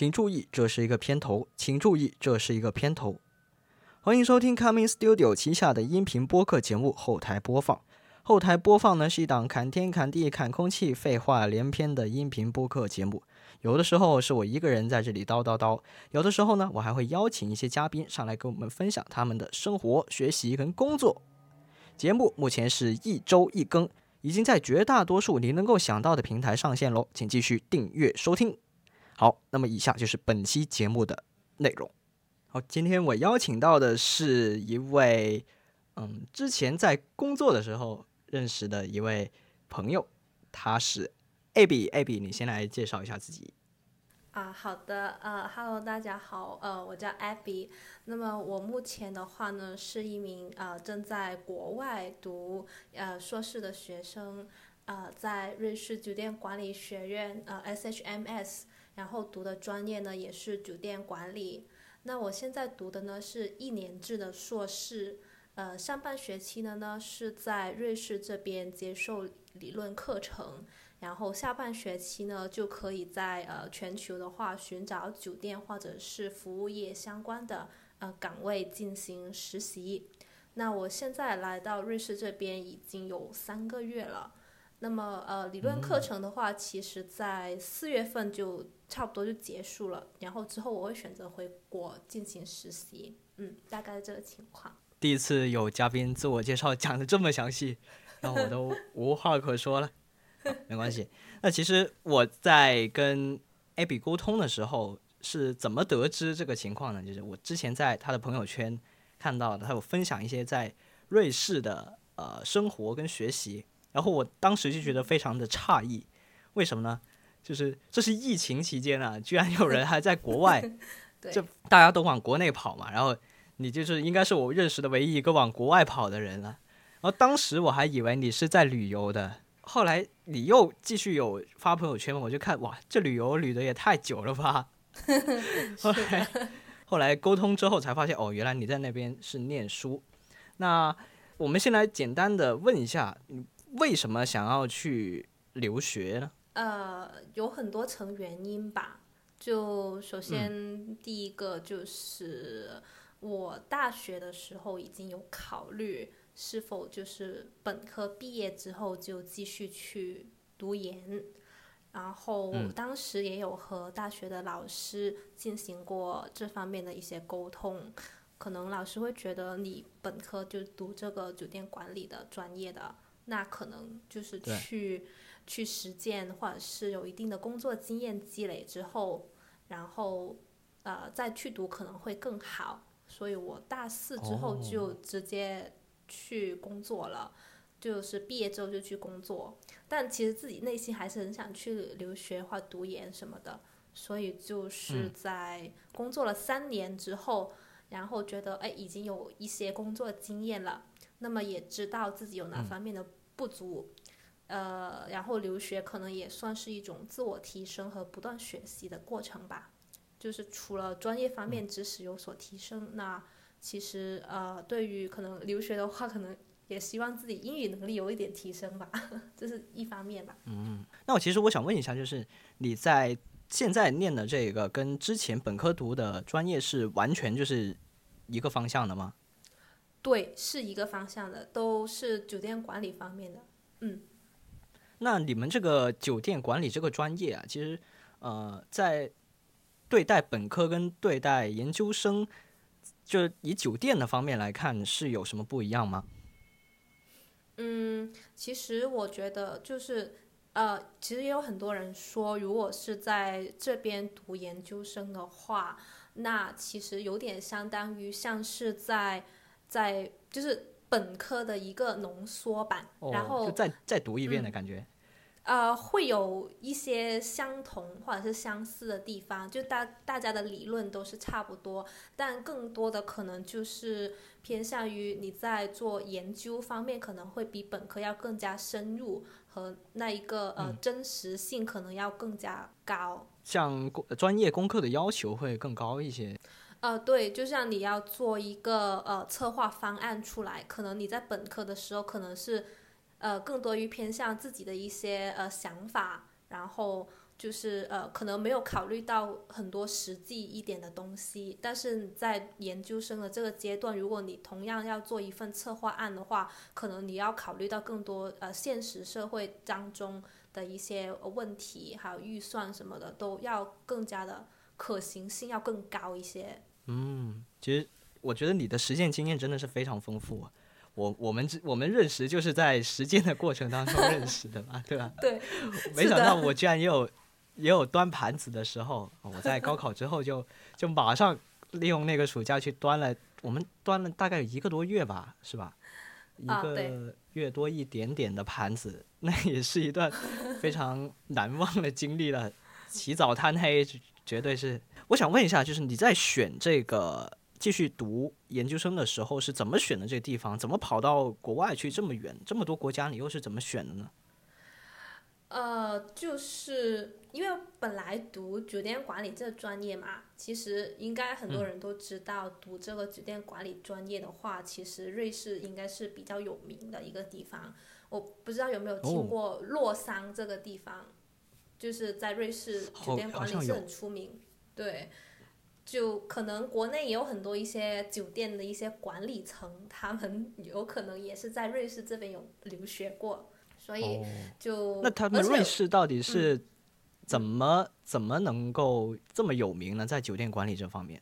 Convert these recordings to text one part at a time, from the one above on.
请注意，这是一个片头。请注意，这是一个片头。欢迎收听 Coming Studio 旗下的音频播客节目《后台播放》。后台播放呢是一档侃天侃地侃空气、废话连篇的音频播客节目。有的时候是我一个人在这里叨叨叨，有的时候呢，我还会邀请一些嘉宾上来跟我们分享他们的生活、学习跟工作。节目目前是一周一更，已经在绝大多数你能够想到的平台上线喽，请继续订阅收听。好，那么以下就是本期节目的内容。好，今天我邀请到的是一位，嗯，之前在工作的时候认识的一位朋友，他是 Abby，Abby，你先来介绍一下自己。啊，好的，呃，Hello，大家好，呃，我叫 Abby。那么我目前的话呢，是一名呃正在国外读呃硕士的学生，呃，在瑞士酒店管理学院呃 SHMS。然后读的专业呢也是酒店管理。那我现在读的呢是一年制的硕士，呃，上半学期呢呢是在瑞士这边接受理论课程，然后下半学期呢就可以在呃全球的话寻找酒店或者是服务业相关的呃岗位进行实习。那我现在来到瑞士这边已经有三个月了。那么呃理论课程的话，其实在四月份就。差不多就结束了，然后之后我会选择回国进行实习，嗯，大概这个情况。第一次有嘉宾自我介绍讲的这么详细，让我都无话可说了。没关系，那其实我在跟 Abby 沟通的时候是怎么得知这个情况呢？就是我之前在他的朋友圈看到的，他有分享一些在瑞士的呃生活跟学习，然后我当时就觉得非常的诧异，为什么呢？就是这是疫情期间啊，居然有人还在国外，就大家都往国内跑嘛，然后你就是应该是我认识的唯一一个往国外跑的人了。然后当时我还以为你是在旅游的，后来你又继续有发朋友圈嘛，我就看哇，这旅游旅的也太久了吧。后来 后来沟通之后才发现，哦，原来你在那边是念书。那我们先来简单的问一下，你为什么想要去留学呢？呃，有很多层原因吧。就首先第一个就是我大学的时候已经有考虑是否就是本科毕业之后就继续去读研，然后当时也有和大学的老师进行过这方面的一些沟通，可能老师会觉得你本科就读这个酒店管理的专业的，那可能就是去。去实践，或者是有一定的工作经验积累之后，然后呃再去读可能会更好。所以我大四之后就直接去工作了，就是毕业之后就去工作。但其实自己内心还是很想去留学或读研什么的。所以就是在工作了三年之后，然后觉得哎已经有一些工作经验了，那么也知道自己有哪方面的不足。呃，然后留学可能也算是一种自我提升和不断学习的过程吧。就是除了专业方面知识有所提升，那其实呃，对于可能留学的话，可能也希望自己英语能力有一点提升吧，这是一方面吧。嗯，那我其实我想问一下，就是你在现在念的这个跟之前本科读的专业是完全就是一个方向的吗？对，是一个方向的，都是酒店管理方面的。嗯。那你们这个酒店管理这个专业啊，其实，呃，在对待本科跟对待研究生，就以酒店的方面来看，是有什么不一样吗？嗯，其实我觉得就是，呃，其实也有很多人说，如果是在这边读研究生的话，那其实有点相当于像是在在就是。本科的一个浓缩版，然后再再读一遍的感觉。呃，会有一些相同或者是相似的地方，就大大家的理论都是差不多，但更多的可能就是偏向于你在做研究方面，可能会比本科要更加深入，和那一个呃真实性可能要更加高。像专业功课的要求会更高一些。呃，对，就像你要做一个呃策划方案出来，可能你在本科的时候可能是，呃，更多于偏向自己的一些呃想法，然后就是呃，可能没有考虑到很多实际一点的东西，但是在研究生的这个阶段，如果你同样要做一份策划案的话，可能你要考虑到更多呃现实社会当中的一些问题，还有预算什么的，都要更加的可行性要更高一些。嗯，其实我觉得你的实践经验真的是非常丰富啊。我我们我们认识就是在实践的过程当中认识的嘛，对吧？对，没想到我居然也有。也有端盘子的时候，我在高考之后就就马上利用那个暑假去端了，我们端了大概有一个多月吧，是吧？一个月多一点点的盘子，那也是一段非常难忘的经历了。起早贪黑，绝对是。我想问一下，就是你在选这个继续读研究生的时候是怎么选的？这个地方怎么跑到国外去这么远，这么多国家，你又是怎么选的呢？呃，就是因为本来读酒店管理这个专业嘛，其实应该很多人都知道，读这个酒店管理专业的话，其实瑞士应该是比较有名的一个地方。我不知道有没有听过洛桑这个地方，就是在瑞士酒店管理是很出名。对，就可能国内也有很多一些酒店的一些管理层，他们 有可能也是在瑞士这边有留学过。所以就那他们瑞士到底是怎么怎么能够这么有名呢？在酒店管理这方面，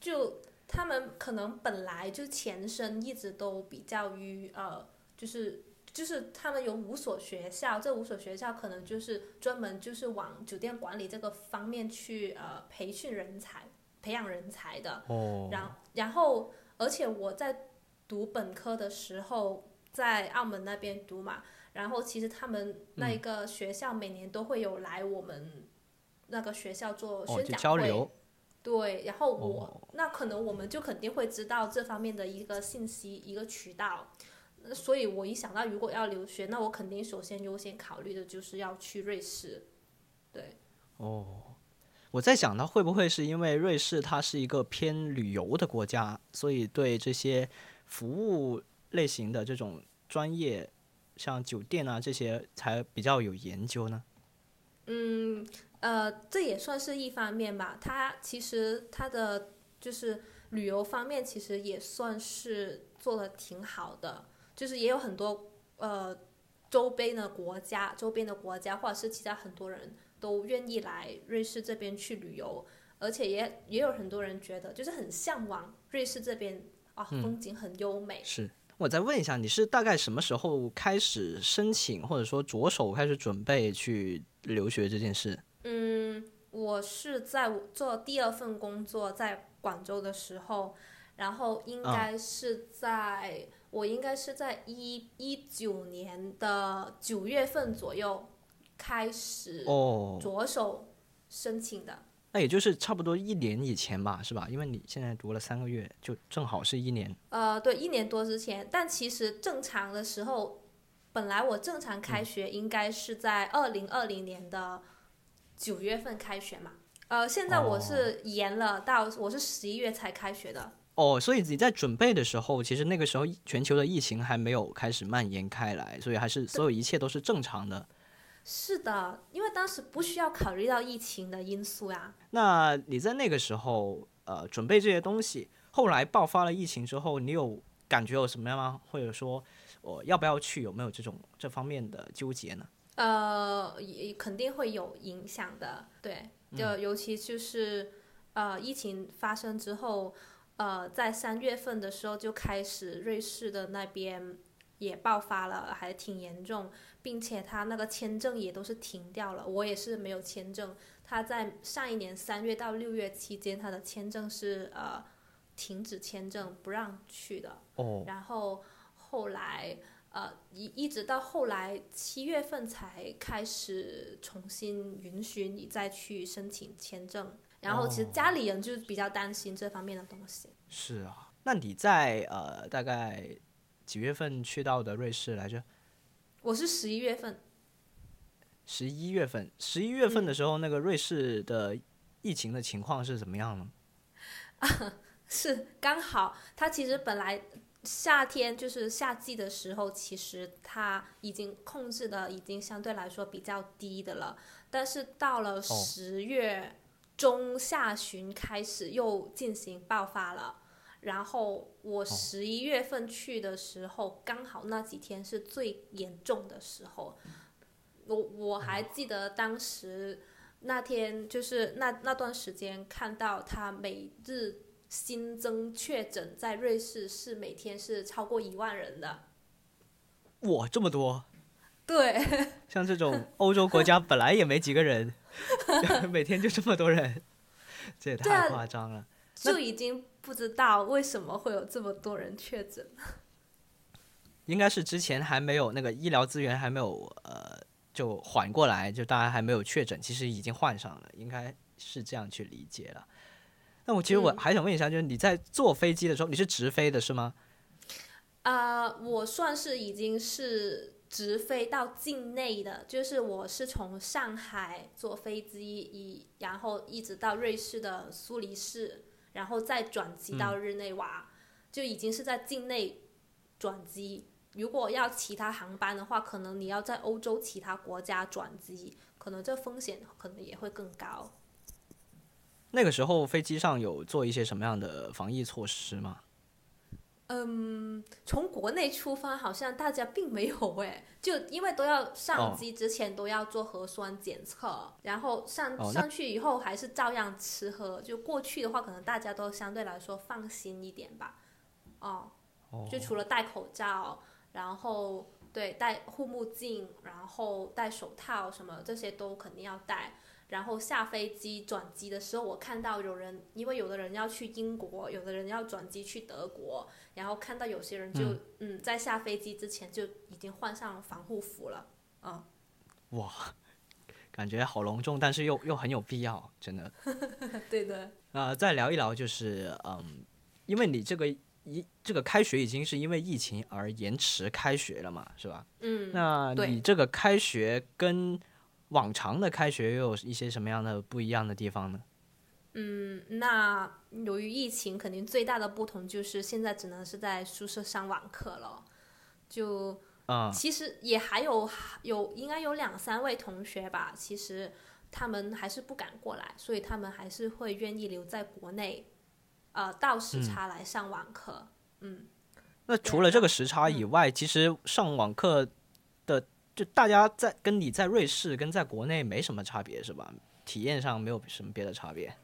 就他们可能本来就前身一直都比较于呃，就是就是他们有五所学校，这五所学校可能就是专门就是往酒店管理这个方面去呃培训人才、培养人才的。哦。然然后，而且我在读本科的时候，在澳门那边读嘛。然后其实他们那一个学校每年都会有来我们那个学校做宣讲会，对。然后我那可能我们就肯定会知道这方面的一个信息一个渠道，所以我一想到如果要留学，那我肯定首先优先考虑的就是要去瑞士，对。哦，我在想到会不会是因为瑞士它是一个偏旅游的国家，所以对这些服务类型的这种专业。像酒店啊这些才比较有研究呢。嗯，呃，这也算是一方面吧。它其实它的就是旅游方面，其实也算是做的挺好的。就是也有很多呃周边的国家、周边的国家或者是其他很多人都愿意来瑞士这边去旅游，而且也也有很多人觉得就是很向往瑞士这边啊，风景很优美。是。我再问一下，你是大概什么时候开始申请，或者说着手开始准备去留学这件事？嗯，我是在做第二份工作在广州的时候，然后应该是在我应该是在一一九年的九月份左右开始着手申请的。那也就是差不多一年以前吧，是吧？因为你现在读了三个月，就正好是一年。呃，对，一年多之前。但其实正常的时候，本来我正常开学应该是在二零二零年的九月份开学嘛。呃，现在我是延了到我是十一月才开学的。哦，所以你在准备的时候，其实那个时候全球的疫情还没有开始蔓延开来，所以还是所有一切都是正常的。是的，因为当时不需要考虑到疫情的因素呀。那你在那个时候，呃，准备这些东西，后来爆发了疫情之后，你有感觉有什么样吗？或者说，我要不要去？有没有这种这方面的纠结呢？呃，也肯定会有影响的。对，就尤其就是呃，疫情发生之后，呃，在三月份的时候就开始，瑞士的那边也爆发了，还挺严重。并且他那个签证也都是停掉了，我也是没有签证。他在上一年三月到六月期间，他的签证是呃停止签证，不让去的。哦。然后后来呃一一直到后来七月份才开始重新允许你再去申请签证。然后其实家里人就比较担心这方面的东西。是啊，那你在呃大概几月份去到的瑞士来着？我是十一月份，十一月份，十一月份的时候，那个瑞士的疫情的情况是怎么样呢？是刚好，它其实本来夏天就是夏季的时候，其实它已经控制的已经相对来说比较低的了。但是到了十月中下旬开始又进行爆发了。然后我十一月份去的时候，刚好那几天是最严重的时候。我我还记得当时那天就是那那段时间，看到他每日新增确诊在瑞士是每天是超过一万人的。哇，这么多！对，像这种欧洲国家本来也没几个人，每天就这么多人，这也太夸张了。就已经不知道为什么会有这么多人确诊。应该是之前还没有那个医疗资源还没有呃就缓过来，就大家还没有确诊，其实已经患上了，应该是这样去理解了。那我其实我还想问一下，就是你在坐飞机的时候，你是直飞的是吗？啊，我算是已经是直飞到境内的，就是我是从上海坐飞机，一然后一直到瑞士的苏黎世，然后再转机到日内瓦，就已经是在境内转机。如果要其他航班的话，可能你要在欧洲其他国家转机，可能这风险可能也会更高。那个时候飞机上有做一些什么样的防疫措施吗？嗯，从国内出发好像大家并没有哎，就因为都要上机之前都要做核酸检测，然后上上去以后还是照样吃喝。就过去的话，可能大家都相对来说放心一点吧。哦，就除了戴口罩，然后对戴护目镜，然后戴手套什么这些都肯定要戴。然后下飞机转机的时候，我看到有人，因为有的人要去英国，有的人要转机去德国，然后看到有些人就嗯，在下飞机之前就已经换上防护服了，嗯。哇，感觉好隆重，但是又又很有必要，真的。对的。啊，再聊一聊，就是嗯，因为你这个一这个开学已经是因为疫情而延迟开学了嘛，是吧？嗯。那你这个开学跟往常的开学又有一些什么样的不一样的地方呢？嗯，那由于疫情，肯定最大的不同就是现在只能是在宿舍上网课了。就啊，其实也还有有应该有两三位同学吧，其实他们还是不敢过来，所以他们还是会愿意留在国内，呃，倒时差来上网课。嗯，那除了这个时差以外，其实上网课的。就大家在跟你在瑞士跟在国内没什么差别是吧？体验上没有什么别的差别。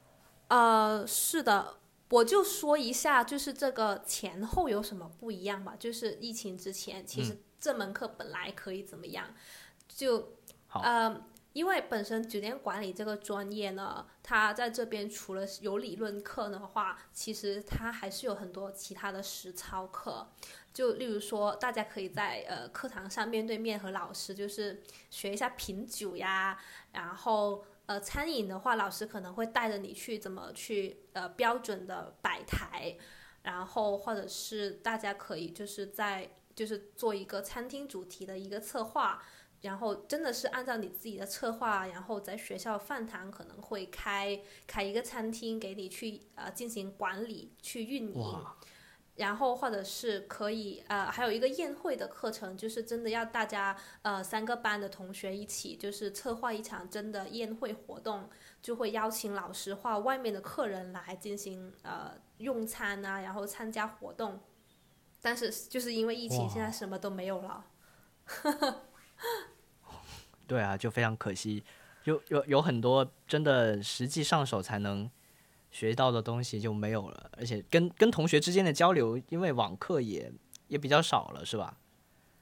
呃，是的，我就说一下，就是这个前后有什么不一样吧。就是疫情之前，其实这门课本来可以怎么样？就呃，因为本身酒店管理这个专业呢，它在这边除了有理论课的话，其实它还是有很多其他的实操课。就例如说，大家可以在呃课堂上面对面和老师就是学一下品酒呀，然后呃餐饮的话，老师可能会带着你去怎么去呃标准的摆台，然后或者是大家可以就是在就是做一个餐厅主题的一个策划，然后真的是按照你自己的策划，然后在学校饭堂可能会开开一个餐厅给你去呃进行管理去运营。然后或者是可以呃，还有一个宴会的课程，就是真的要大家呃三个班的同学一起，就是策划一场真的宴会活动，就会邀请老师或外面的客人来进行呃用餐啊，然后参加活动。但是就是因为疫情，现在什么都没有了。对啊，就非常可惜，有有有很多真的实际上手才能。学到的东西就没有了，而且跟跟同学之间的交流，因为网课也也比较少了，是吧？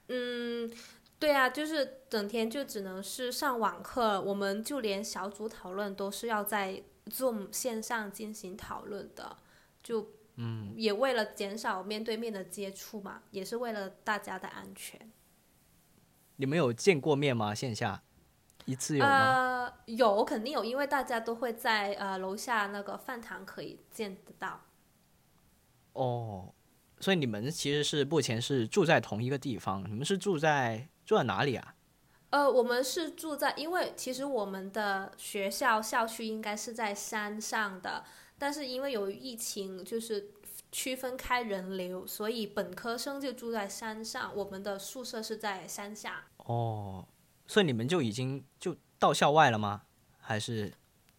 嗯，对啊，就是整天就只能是上网课，我们就连小组讨论都是要在 Zoom 线上进行讨论的，就嗯，也为了减少面对面的接触嘛，也是为了大家的安全。你们有见过面吗？线下？一次有吗？呃，有肯定有，因为大家都会在呃楼下那个饭堂可以见得到。哦，所以你们其实是目前是住在同一个地方，你们是住在住在哪里啊？呃，我们是住在，因为其实我们的学校校区应该是在山上的，但是因为由于疫情，就是区分开人流，所以本科生就住在山上，我们的宿舍是在山下。哦。所以你们就已经就到校外了吗？还是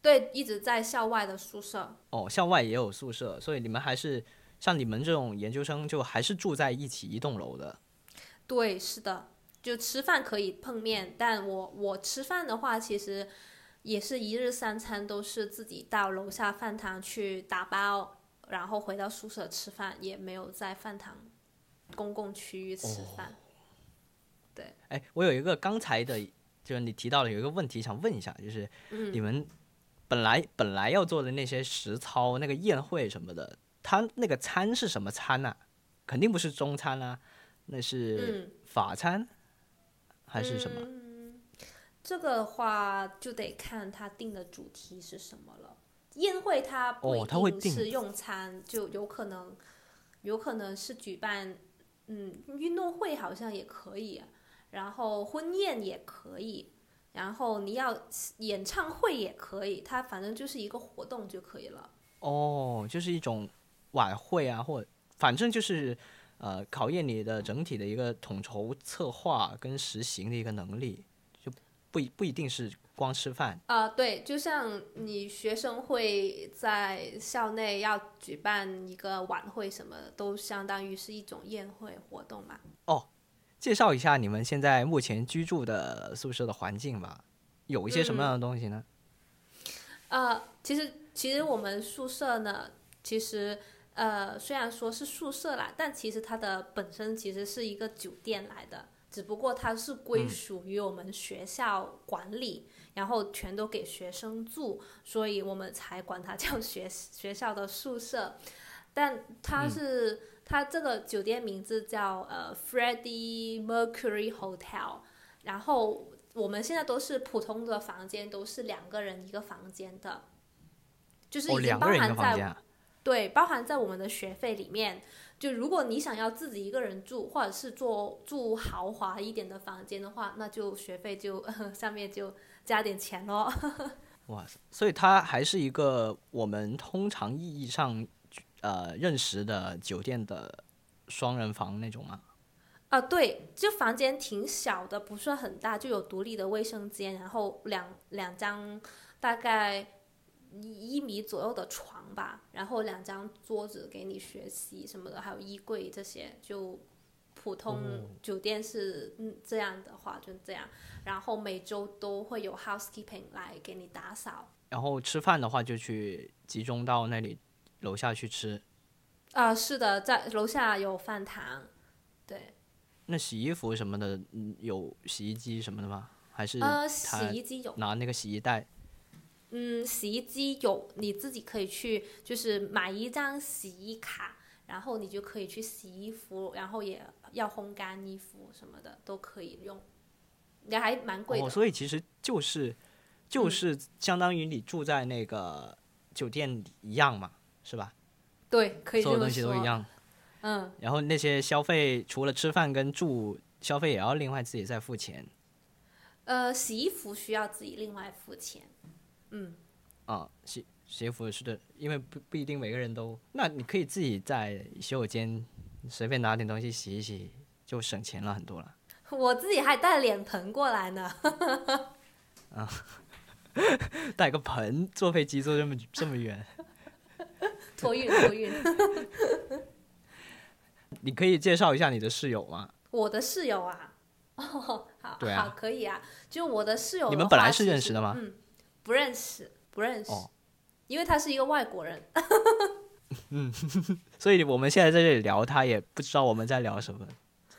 对，一直在校外的宿舍。哦，校外也有宿舍，所以你们还是像你们这种研究生，就还是住在一起一栋楼的。对，是的，就吃饭可以碰面，但我我吃饭的话，其实也是一日三餐都是自己到楼下饭堂去打包，然后回到宿舍吃饭，也没有在饭堂公共区域吃饭。对，哎，我有一个刚才的，就是你提到的有一个问题想问一下，就是嗯你们本来本来要做的那些实操、那个宴会什么的，他那个餐是什么餐呐、肯定不是中餐啊，那是嗯，法餐还是什么？这个的话就得看他定的主题是什么了。宴会它不哦它会定一定是用餐，就有可能，有可能是举办，嗯，运动会好像也可以，然后婚宴也可以，然后你要演唱会也可以，它反正就是一个活动就可以了。哦，就是一种晚会啊，或反正就是呃考验你的整体的一个统筹策划跟实行的一个能力，就不一不一定是光吃饭。啊、对，就像你学生会在校内要举办一个晚会什么的，都相当于是一种宴会活动嘛。介绍一下你们现在目前居住的宿舍的环境吧，有一些什么样的东西呢？呃，其实其实我们宿舍呢，其实呃虽然说是宿舍啦，但其实它的本身其实是一个酒店来的，只不过它是归属于我们学校管理，然后全都给学生住，所以我们才管它叫学学校的宿舍。但它是、它这个酒店名字叫呃 Freddie Mercury Hotel，然后我们现在都是普通的房间，都是两个人一个房间的，就是哦，已经包含在。对包含在我们的学费里面。就如果你想要自己一个人住，或者是做住豪华一点的房间的话，那就学费就 上面就加点钱咯。哇，所以它还是一个我们通常意义上呃认识的酒店的双人房那种吗？啊，对，就房间挺小的，不算很大，就有独立的卫生间，然后两两张大概一一米左右的床吧，然后两张桌子给你学习什么的，还有衣柜这些，就普通酒店是、嗯这样的话就这样，然后每周都会有 housekeeping 来给你打扫。然后吃饭的话就去集中到那里楼下去吃。啊、是的，在楼下有饭堂，对，那洗衣服什么的，嗯，有洗衣机什么的吗？还是呃，洗衣机有。拿那个洗衣袋？嗯，洗衣机有，你自己可以去，就是买一张洗衣卡，然后你就可以去洗衣服，然后也要烘干衣服什么的都可以用，也还蛮贵的。哦，所以其实就是就是相当于你住在那个酒店一样嘛，是吧？对，可以所有。东西都一样。嗯，然后那些消费除了吃饭跟住，消费也要另外自己再付钱呃，洗衣服需要自己另外付钱。嗯，啊。洗洗衣服是的，因为不不一定每个人都，那你可以自己在洗手间随便拿点东西洗一洗，就省钱了很多了。我自己还带脸盆过来呢。带个盆坐飞机坐这么这么远，托运托运。你可以介绍一下你的室友吗？我的室友啊，哦，好，对啊好，可以啊。就我的室友的，你们本来是认识的吗嗯，不认识，不认识，哦因为他是一个外国人。嗯所以我们现在在这里聊，他也不知道我们在聊什么，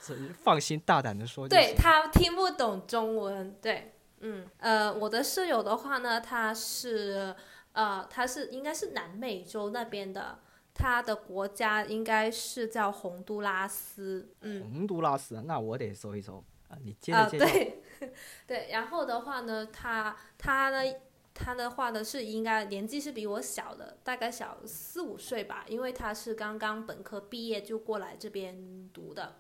所以放心大胆的说就对。他听不懂中文，对，嗯，呃，我的室友的话呢，他是呃，他是应该是南美洲那边的，他的国家应该是叫洪都拉斯，嗯，洪都拉斯，那我得搜一搜啊。你接啊、着介绍。对，对，然后的话呢，他他呢，他的话呢是应该年纪是比我小的，大概小四五岁吧，因为他是刚刚本科毕业就过来这边读的。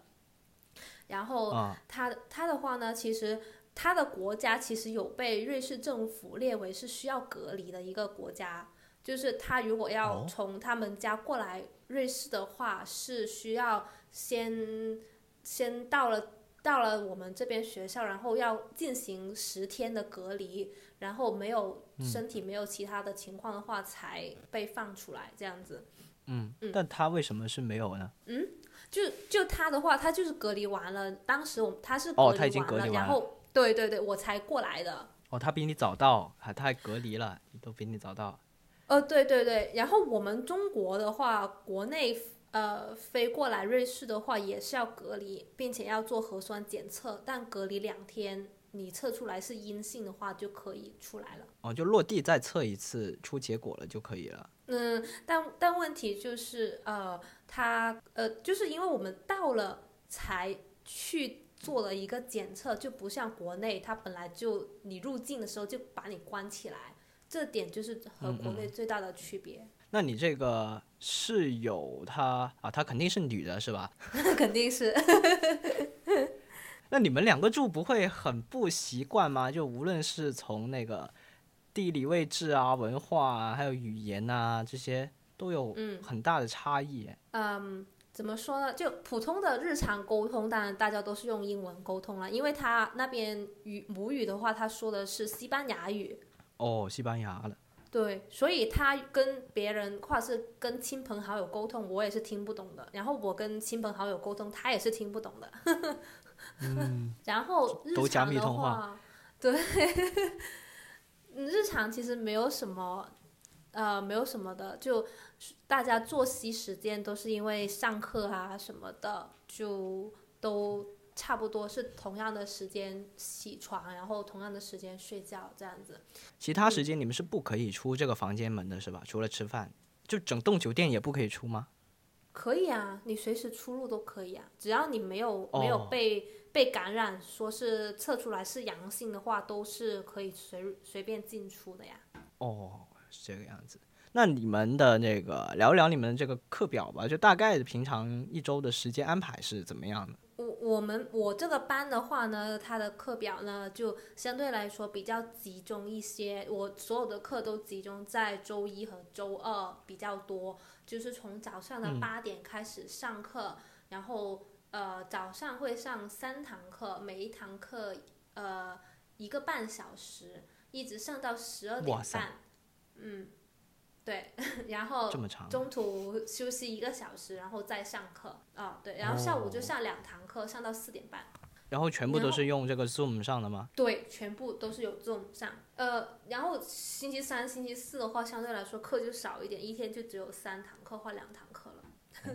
然后啊他他的话呢，其实他的国家其实有被瑞士政府列为是需要隔离的一个国家，就是他如果要哦。从他们家过来瑞士的话，是需要先先到了到了我们这边学校，然后要进行十天的隔离，然后没有身体没有其他的情况的话，才被放出来这样子。嗯，但他为什么是没有呢？嗯？就就他的话，他就是隔离完了，当时我他是哦隔离完了，他已经隔离完然后对对对，我才过来的。哦，他比你早到，还他还隔离了，都比你早到。呃，对对对，然后我们中国的话，国内呃飞过来瑞士的话也是要隔离，并且要做核酸检测，但隔离两天，你测出来是阴性的话就可以出来了。哦，就落地再测一次，出结果了就可以了。嗯，但但问题就是呃，他呃，就是因为我们到了才去做了一个检测，就不像国内，它本来就你入境的时候就把你关起来，这点就是和国内最大的区别。那你这个室友她啊，她肯定是女的是吧？肯定是。那你们两个住不会很不习惯吗？就无论是从那个地理位置啊、文化啊，还有语言啊这些，都有很大的差异耶。嗯，怎么说呢？就普通的日常沟通，当然大家都是用英文沟通了，因为他那边语母语的话，他说的是西班牙语。哦，西班牙的。对，所以他跟别人或者是跟亲朋好友沟通，我也是听不懂的。然后我跟亲朋好友沟通，他也是听不懂的。嗯，然后日常的话话，对，嗯 日常其实没有什么，呃，没有什么的，就大家作息时间都是因为上课啊什么的，就都差不多是同样的时间起床，然后同样的时间睡觉这样子。其他时间你们是不可以出这个房间门的，是吧？除了吃饭，就整栋酒店也不可以出吗？可以啊，你随时出入都可以啊，只要你没有、没有哦被被感染，说是测出来是阳性的话，都是可以随随便进出的呀。哦，是这个样子。那你们的那个聊一聊你们的这个课表吧，就大概平常一周的时间安排是怎么样的？我我们我这个班的话呢，它的课表呢就相对来说比较集中一些。我所有的课都集中在周一和周二比较多，就是从早上的嗯八点开始上课，然后呃早上会上三堂课，每一堂课呃一个半小时，一直上到十二点半。嗯，对，然后这么长？中途休息一个小时，然后再上课啊，对，然后下午就上两堂课，上到四点半。然后全部都是用这个 Zoom 上的吗？对，全部都是有 Zoom 上。呃，然后星期三、星期四的话，相对来说课就少一点，一天就只有三堂课或两堂课了。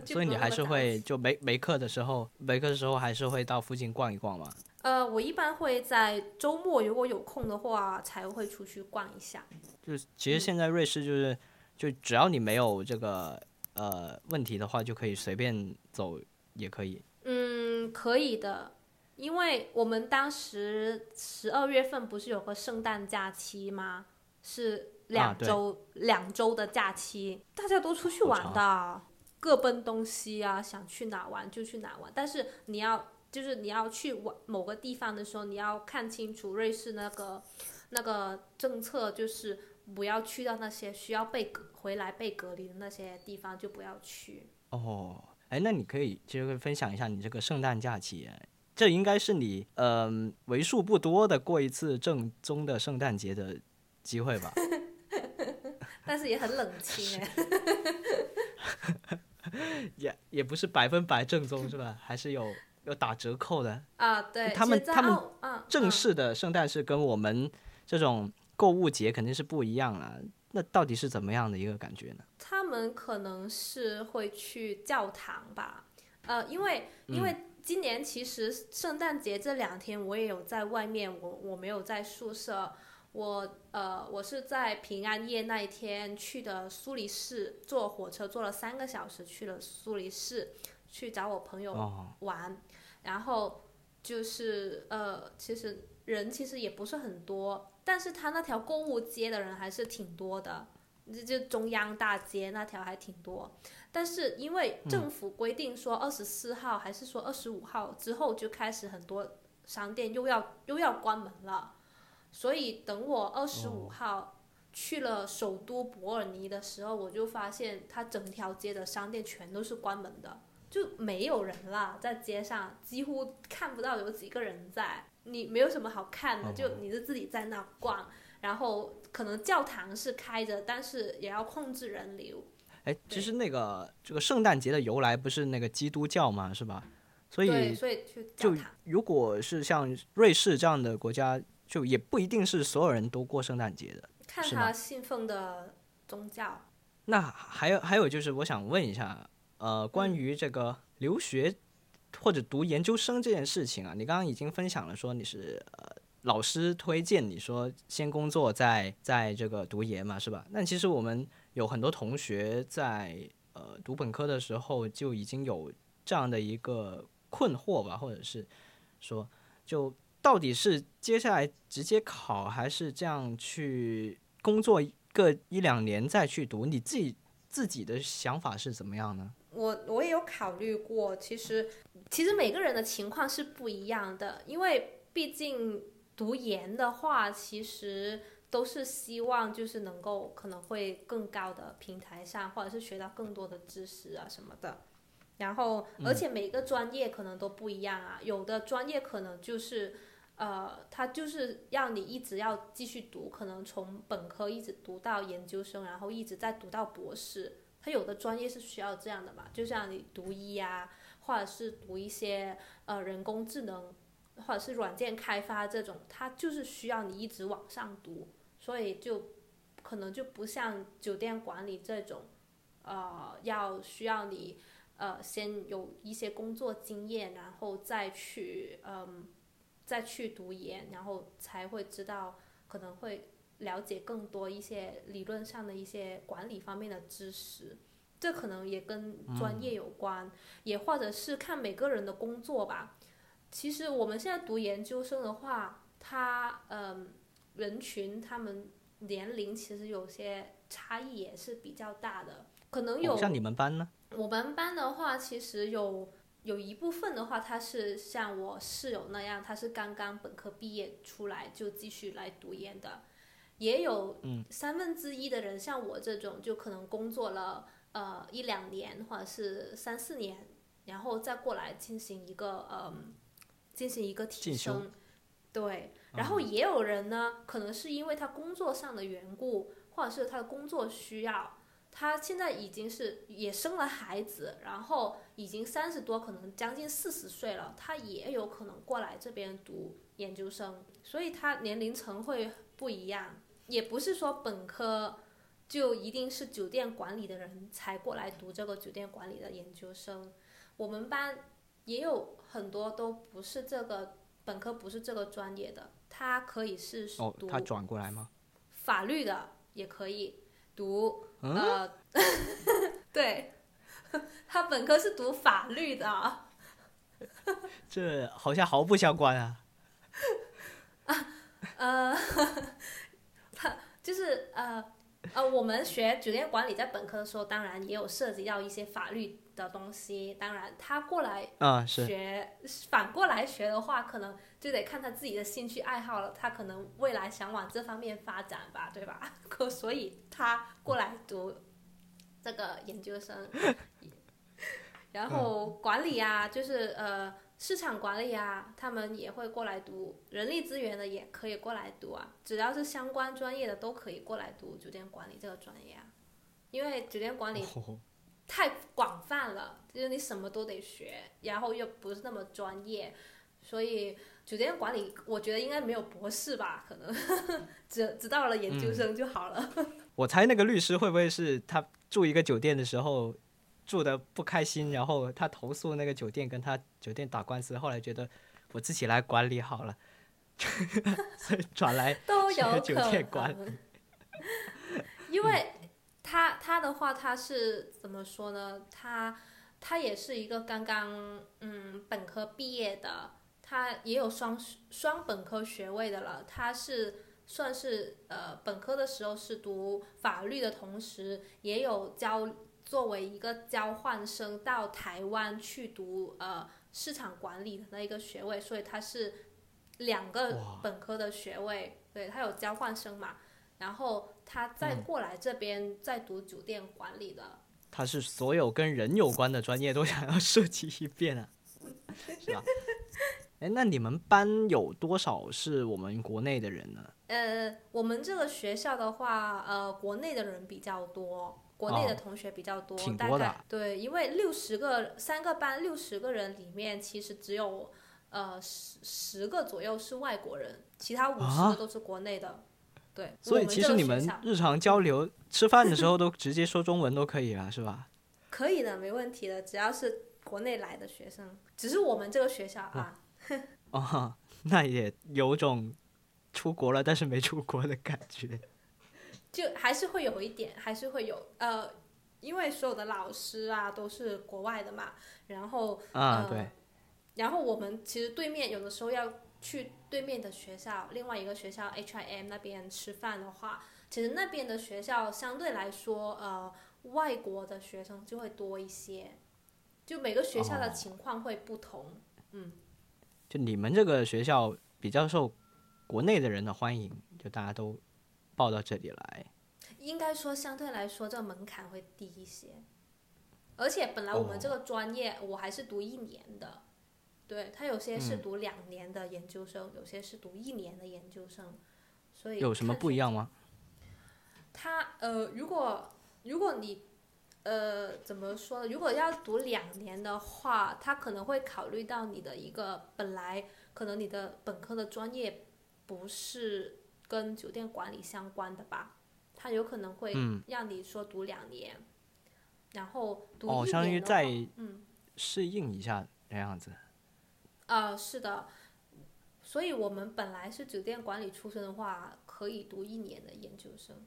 就所以你还是会就没没课的时候，没课的时候还是会到附近逛一逛嘛。呃，我一般会在周末如果有空的话，才会出去逛一下。就是其实现在瑞士就是，就只要你没有这个呃问题的话，就可以随便走也可以。嗯，可以的，因为我们当时十二月份不是有个圣诞假期吗？是两对周、两周的假期，大家都出去玩的，各奔东西啊，想去哪玩就去哪玩。但是你要就是你要去玩某个地方的时候，你要看清楚瑞士那个那个政策，就是不要去到那些需要被隔回来被隔离的那些地方，就不要去。哦，哎，那你可以其实可以分享一下你这个圣诞假期，这应该是你嗯、为数不多的过一次正宗的圣诞节的机会吧？但是也很冷清哎。也也不是百分百正宗是吧？还是有有打折扣的。啊，对，他们他们正嗯式的圣诞是跟我们这种购物节肯定是不一样了。那到底是怎么样的一个感觉呢？他们可能是会去教堂吧，呃，因为因为今年其实圣诞节这两天我也有在外面，我我没有在宿舍，我呃我是在平安夜那一天去的苏黎世，坐火车坐了三个小时去了苏黎世，去找我朋友哦，玩，然后就是呃，其实人其实也不是很多，但是他那条购物街的人还是挺多的，就就中央大街那条还挺多。但是因为政府规定说二十四号还是说二十五号之后就开始很多商店又要又要关门了，所以等我二十五号去了首都伯尔尼的时候，我就发现它整条街的商店全都是关门的。就没有人了，在街上几乎看不到有几个人在，你没有什么好看的，就你就自己在那逛，然后可能教堂是开着，但是也要控制人流。哎，其实那个这个圣诞节的由来不是那个基督教嘛，是吧？所以所以去就如果是像瑞士这样的国家，就也不一定是所有人都过圣诞节的，看他信奉的宗教。那还有还有就是，我想问一下，呃，关于这个留学或者读研究生这件事情啊，你刚刚已经分享了说你是呃老师推荐你说先工作再在这个读研嘛，是吧？那其实我们有很多同学在呃读本科的时候就已经有这样的一个。困惑吧，或者是说，就到底是接下来直接考，还是这样去工作个一两年再去读？你自己自己的想法是怎么样呢？我我也有考虑过，其实其实每个人的情况是不一样的，因为毕竟读研的话，其实都是希望就是能够可能会更高的平台上，或者是学到更多的知识啊什么的。然后，而且每个专业可能都不一样啊。有的专业可能就是，呃，它就是让你一直要继续读，可能从本科一直读到研究生，然后一直在读到博士。它有的专业是需要这样的嘛？就像你读医啊，或者是读一些呃人工智能，或者是软件开发这种，它就是需要你一直往上读。所以就可能就不像酒店管理这种，呃，要需要你。呃，先有一些工作经验，然后再去嗯，再去读研，然后才会知道可能会了解更多一些理论上的一些管理方面的知识。这可能也跟专业有关，也或者是看每个人的工作吧。其实我们现在读研究生的话，他嗯，人群他们年龄其实有些差异也是比较大的，可能有像你们班呢。我们班的话，其实有有一部分的话，他是像我室友那样，他是刚刚本科毕业出来就继续来读研的，也有三分之一的人像我这种，就可能工作了呃一两年或者是三四年，然后再过来进行一个呃进行一个提升，对，然后也有人呢，可能是因为他工作上的缘故，或者是他的工作需要。他现在已经是也生了孩子，然后已经三十多，可能将近四十岁了，他也有可能过来这边读研究生，所以他年龄层会不一样。也不是说本科就一定是酒店管理的人才过来读这个酒店管理的研究生，我们班也有很多都不是这个本科不是这个专业的，他可以是读他转过来吗？法律的也可以读。呃，对，他本科是读法律的，这好像毫不相关啊。啊，呃，他就是呃呃，我们学酒店管理在本科的时候，当然也有涉及到一些法律的东西。当然，他过来啊学，反过来学的话，可能就得看他自己的兴趣爱好了。他可能未来想往这方面发展吧，对吧？可所以他过来读这个研究生，然后管理啊，就是呃市场管理啊，他们也会过来读。人力资源的也可以过来读啊，只要是相关专业的都可以过来读酒店管理这个专业啊。因为酒店管理 太广泛了，就是你什么都得学，然后又不是那么专业，所以。酒店管理，我觉得应该没有博士吧，可能 只只到了研究生就好了。我猜那个律师会不会是他住一个酒店的时候住的不开心，然后他投诉那个酒店，跟他酒店打官司，后来觉得我自己来管理好了，所以转来都有酒店管理。因为他他的话他是怎么说呢？他他也是一个刚刚嗯本科毕业的。他也有双双本科学位的了，他是算是呃本科的时候是读法律的同时，也有交作为一个交换生到台湾去读呃市场管理的那一个学位，所以他是两个本科的学位，对他有交换生嘛，然后他再过来这边再读酒店管理的，他是所有跟人有关的专业都想要设计一遍啊，是吧？哎，那你们班有多少是我们国内的人呢？呃，我们这个学校的话，呃，国内的人比较多，国内的同学比较多，对，因为六十个三个班六十个人里面，其实只有呃十十个左右是外国人，其他五十啊个都是国内的。对，所以其实你们日常交流、吃饭的时候都直接说中文都可以了，是吧？可以的，没问题的，只要是国内来的学生，只是我们这个学校啊，哦，那也有种出国了但是没出国的感觉。就还是会有一点，还是会有呃，因为所有的老师啊都是国外的嘛，然后啊，呃对，然后我们其实对面有的时候要去对面的学校，另外一个学校 HIM 那边吃饭的话，其实那边的学校相对来说，呃，外国的学生就会多一些，就每个学校的哦情况会不同。嗯就你们这个学校比较受国内的人的欢迎，就大家都报到这里来。应该说相对来说这个门槛会低一些，而且本来我们这个专业我还是读一年的，对，他有些是读两年的研究生，有些是读一年的研究生，所以有什么不一样吗？他呃，如果如果你呃怎么说呢？如果要读两年的话，他可能会考虑到你的一个本来可能你的本科的专业不是跟酒店管理相关的吧，他有可能会嗯让你说读两年，然后读哦，一相当于再嗯适应一下那样子。呃是的，所以我们本来是酒店管理出身的话，可以读一年的研究生。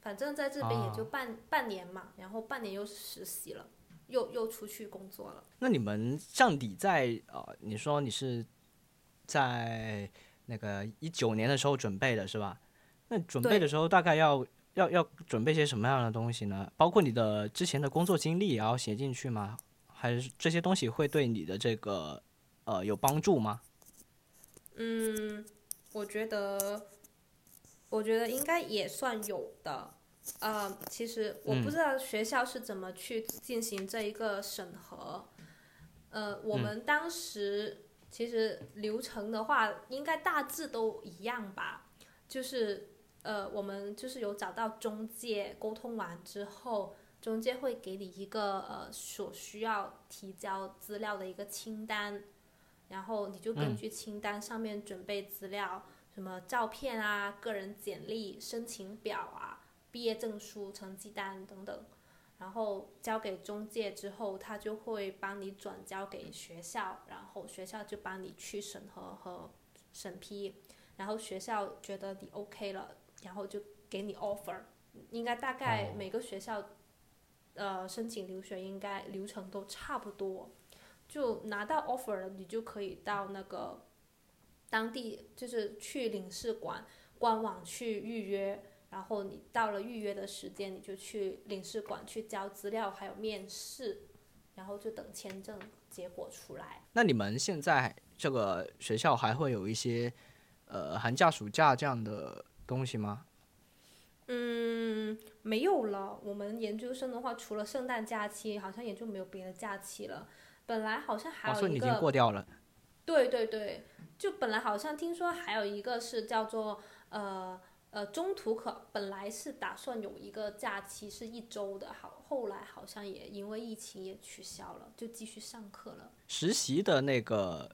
反正在这边也就啊半、半年嘛，然后半年又实习了，又又出去工作了。那你们像你在呃，你说你是在那个一九年的时候准备的是吧？那准备的时候大概要要要准备些什么样的东西呢？包括你的之前的工作经历也要写进去吗？还是这些东西会对你的这个呃有帮助吗？嗯，我觉得，我觉得应该也算有的。呃，其实我不知道学校是怎么去进行这一个审核。呃，我们当时其实流程的话，应该大致都一样吧。就是呃，我们就是有找到中介沟通完之后，中介会给你一个呃所需要提交资料的一个清单，然后你就根据清单上面准备资料，什么照片啊、个人简历、申请表啊、毕业证书、成绩单等等，然后交给中介之后，他就会帮你转交给学校，然后学校就帮你去审核和审批，然后学校觉得你 OK 了，然后就给你 offer。应该大概每个学校，呃，申请留学应该流程都差不多。就拿到 offer 了，你就可以到那个当地，就是去领事馆官网去预约，然后你到了预约的时间，你就去领事馆去交资料，还有面试，然后就等签证结果出来。那你们现在这个学校还会有一些呃寒假、暑假这样的东西吗？嗯，没有了。我们研究生的话，除了圣诞假期，好像也就没有别的假期了。本来好像还有一个，经过掉了。对对对，就本来好像听说还有一个是叫做呃呃中途可本来是打算有一个假期是一周的，好后来好像也因为疫情也取消了，就继续上课了。实习的那个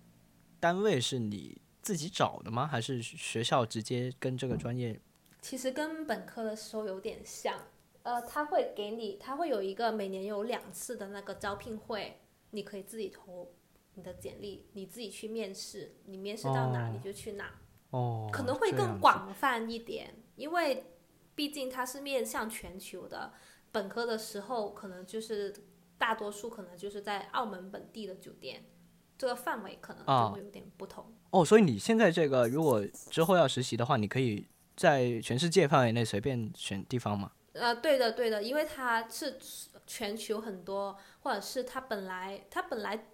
单位是你自己找的吗？还是学校直接跟这个专业？其实跟本科的时候有点像，呃，他会给你，他会有一个每年有两次的那个招聘会，你可以自己投你的简历，你自己去面试，你面试到哪哦你就去哪。哦，可能会更广泛一点，因为毕竟它是面向全球的。本科的时候，可能就是大多数可能就是在澳门本地的酒店，这个范围可能啊就会有点不同。哦，所以你现在这个如果之后要实习的话，你可以在全世界范围内随便选地方吗？呃，对的，对的，因为它是全球很多，或者是它本来它本来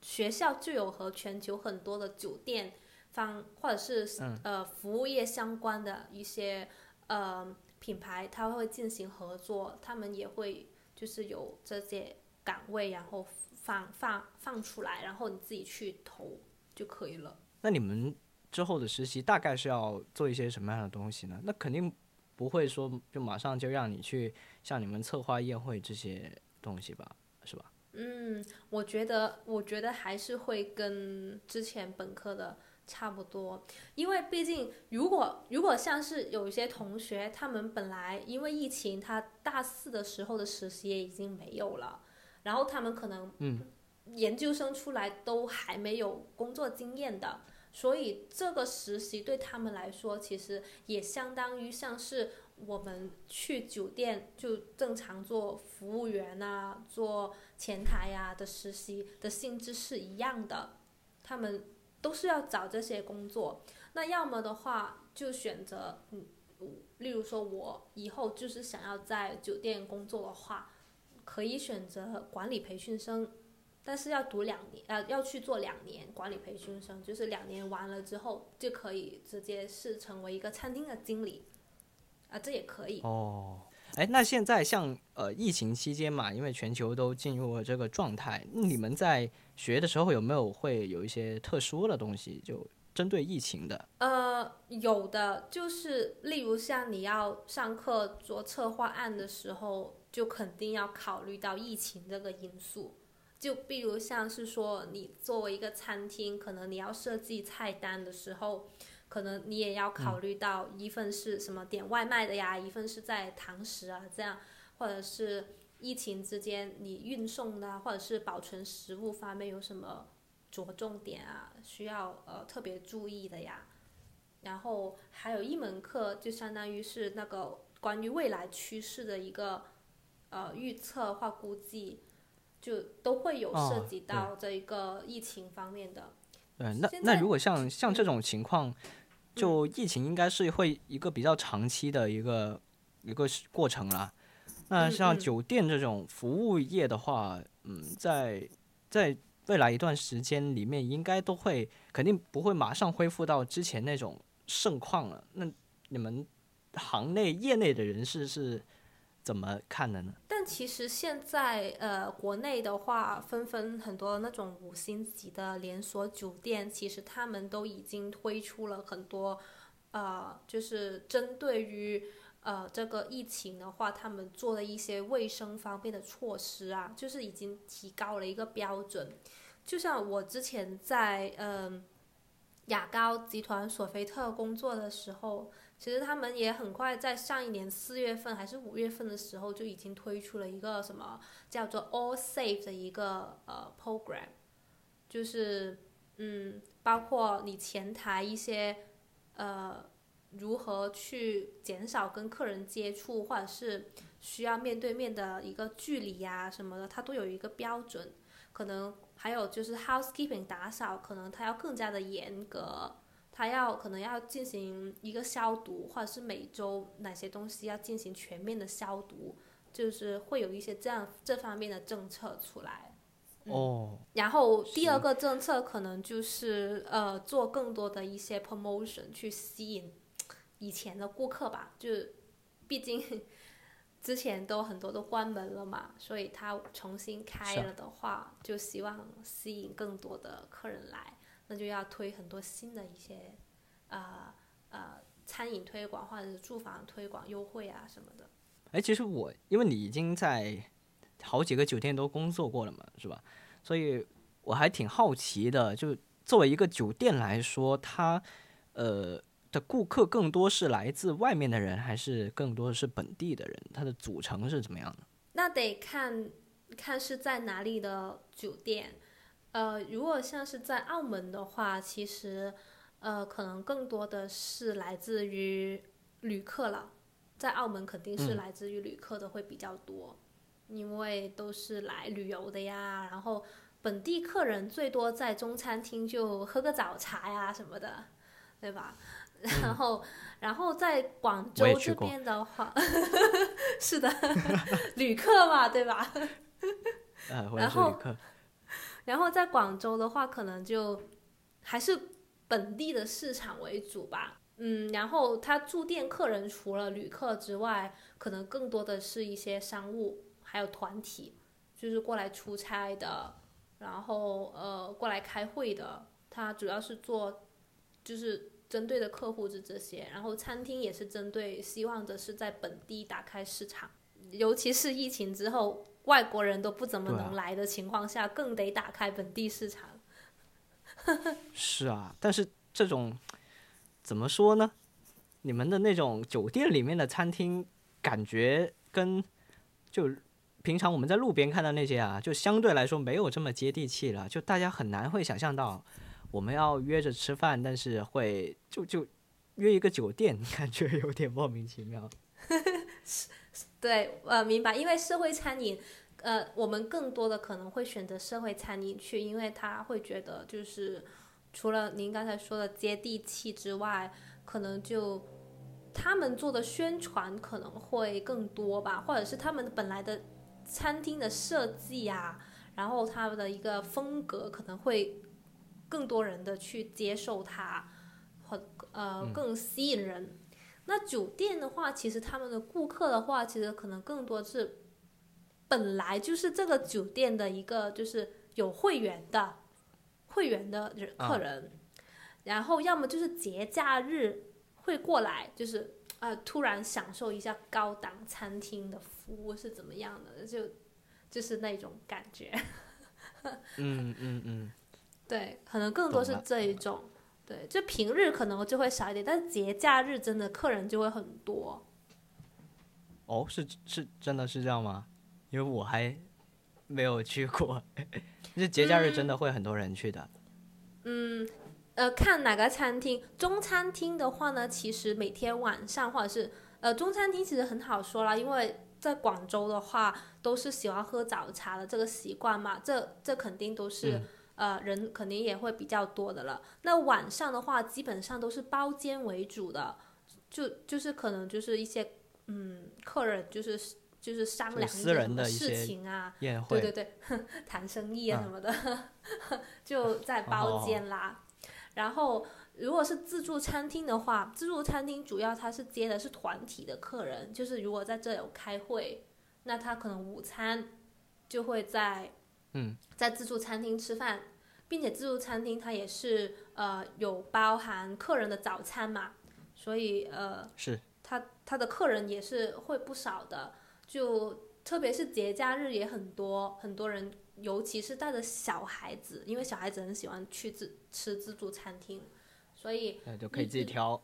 学校就有和全球很多的酒店方或者是、呃服务业相关的一些呃品牌，他会进行合作，他们也会就是有这些岗位，然后放放放出来，然后你自己去投就可以了。那你们之后的实习大概是要做一些什么样的东西呢？那肯定不会说就马上就让你去像你们策划宴会这些东西吧，是吧？嗯，我觉得，我觉得还是会跟之前本科的差不多，因为毕竟，如果如果像是有一些同学，他们本来因为疫情，他大四的时候的实习也已经没有了，然后他们可能，嗯，研究生出来都还没有工作经验的，所以这个实习对他们来说，其实也相当于像是。我们去酒店就正常做服务员啊，做前台呀的实习的性质是一样的，他们都是要找这些工作。那要么的话就选择，嗯，例如说我以后就是想要在酒店工作的话，可以选择管理培训生，但是要读两年，呃，要去做两年管理培训生，就是两年完了之后就可以直接是成为一个餐厅的经理。啊，这也可以哦。哎，那现在像呃疫情期间嘛，因为全球都进入了这个状态，你们在学的时候有没有会有一些特殊的东西，就针对疫情的？呃，有的，就是例如像你要上课做策划案的时候，就肯定要考虑到疫情这个因素。就比如像是说，你作为一个餐厅，可能你要设计菜单的时候。可能你也要考虑到一份是什么点外卖的呀，一份是在堂食啊，这样，或者是疫情之间你运送的，或者是保存食物方面有什么着重点啊，需要呃特别注意的呀。然后还有一门课，就相当于是那个关于未来趋势的一个呃预测或估计，就都会有涉及到这一个疫情方面的。对，那那如果像像这种情况。就疫情应该是会一个比较长期的一个一个过程了。那像酒店这种服务业的话，嗯，在在未来一段时间里面，应该都会肯定不会马上恢复到之前那种盛况了。那你们行内业内的人士是？怎么看的呢？但其实现在，呃，国内的话，纷纷很多那种五星级的连锁酒店，其实他们都已经推出了很多，呃，就是针对于呃这个疫情的话，他们做的一些卫生方面的措施啊，就是已经提高了一个标准。就像我之前在嗯雅高集团索菲特工作的时候。其实他们也很快在上一年四月份还是五月份的时候就已经推出了一个什么叫做 All Safe 的一个呃 program，就是嗯，包括你前台一些呃如何去减少跟客人接触，或者是需要面对面的一个距离呀什么的，它都有一个标准。可能还有就是 housekeeping 打扫，可能它要更加的严格。他要可能要进行一个消毒，或者是每周哪些东西要进行全面的消毒，就是会有一些这样这方面的政策出来。哦。然后第二个政策可能就是呃做更多的一些 promotion 去吸引以前的顾客吧，就毕竟 之前都很多都关门了嘛，所以他重新开了的话，就希望吸引更多的客人来。那就要推很多新的一些，呃呃，餐饮推广或者是住房推广优惠啊什么的。哎，其实我因为你已经在好几个酒店都工作过了嘛，是吧？所以我还挺好奇的，就作为一个酒店来说，它呃的顾客更多是来自外面的人，还是更多的是本地的人？它的组成是怎么样的？那得看看是在哪里的酒店。呃，如果像是在澳门的话，其实，呃，可能更多的是来自于旅客了。在澳门肯定是来自于旅客的会比较多，因为都是来旅游的呀。然后本地客人最多在中餐厅就喝个早茶呀什么的，对吧？然后，然后在广州这边的话，是的，旅客嘛，对吧？呃，我也是旅客。然后在广州的话，可能就还是本地的市场为主吧。嗯，然后他住店客人除了旅客之外，可能更多的是一些商务，还有团体，就是过来出差的，然后呃过来开会的，他主要是做就是针对的客户是这些，然后餐厅也是针对希望的是在本地打开市场，尤其是疫情之后，外国人都不怎么能来的情况下，更得打开本地市场。是啊，但是这种怎么说呢？你们的那种酒店里面的餐厅，感觉跟就平常我们在路边看到那些啊，就相对来说没有这么接地气了。就大家很难会想象到，我们要约着吃饭，但是会就就约一个酒店，感觉有点莫名其妙。对，呃，明白。因为社会餐饮，呃，我们更多的可能会选择社会餐饮去，因为他会觉得就是除了您刚才说的接地气之外，可能就他们做的宣传可能会更多吧，或者是他们本来的餐厅的设计啊，然后他们的一个风格可能会更多人的去接受它，或呃更吸引人。那酒店的话，其实他们的顾客的话，其实可能更多是本来就是这个酒店的一个就是有会员的会员的人啊客人，然后要么就是节假日会过来，就是呃突然享受一下高档餐厅的服务是怎么样的，就就是那种感觉。嗯嗯嗯，对，可能更多是这一种。对，就平日可能就会少一点，但是节假日真的客人就会很多。哦，是是真的是这样吗？因为我还没有去过，这 节假日真的会很多人去的。嗯呃，看哪个餐厅，中餐厅的话呢，其实每天晚上或者是呃中餐厅其实很好说啦，因为在广州的话都是喜欢喝早茶的这个习惯嘛，这这肯定都是、呃人肯定也会比较多的了。那晚上的话，基本上都是包间为主的，就就是可能就是一些嗯客人就是就是商量一些什么事情啊，宴会，对对对，谈生意啊啊什么的，就在包间啦。然后，如果是自助餐厅的话，自助餐厅主要它是接的是团体的客人，就是如果在这有开会，那他可能午餐就会在嗯在自助餐厅吃饭，并且自助餐厅它也是呃有包含客人的早餐嘛，所以呃是他他的客人也是会不少的，就特别是节假日也很多，很多人，尤其是带着小孩子，因为小孩子很喜欢去自吃自助餐厅，所以那就可以自己挑。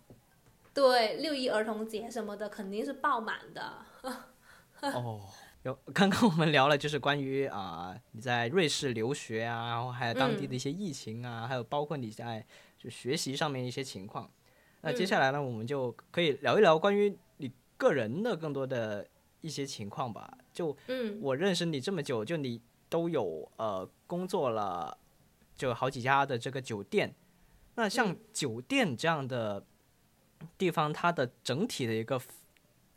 对六一儿童节什么的肯定是爆满的。哦，有刚刚我们聊了，就是关于啊、你在瑞士留学啊，然后还有当地的一些疫情啊，还有包括你在就学习上面一些情况。那接下来呢，我们就可以聊一聊关于你个人的更多的一些情况吧。就嗯我认识你这么久，就你都有呃工作了，就好几家的这个酒店。那像嗯酒店这样的地方，它的整体的一个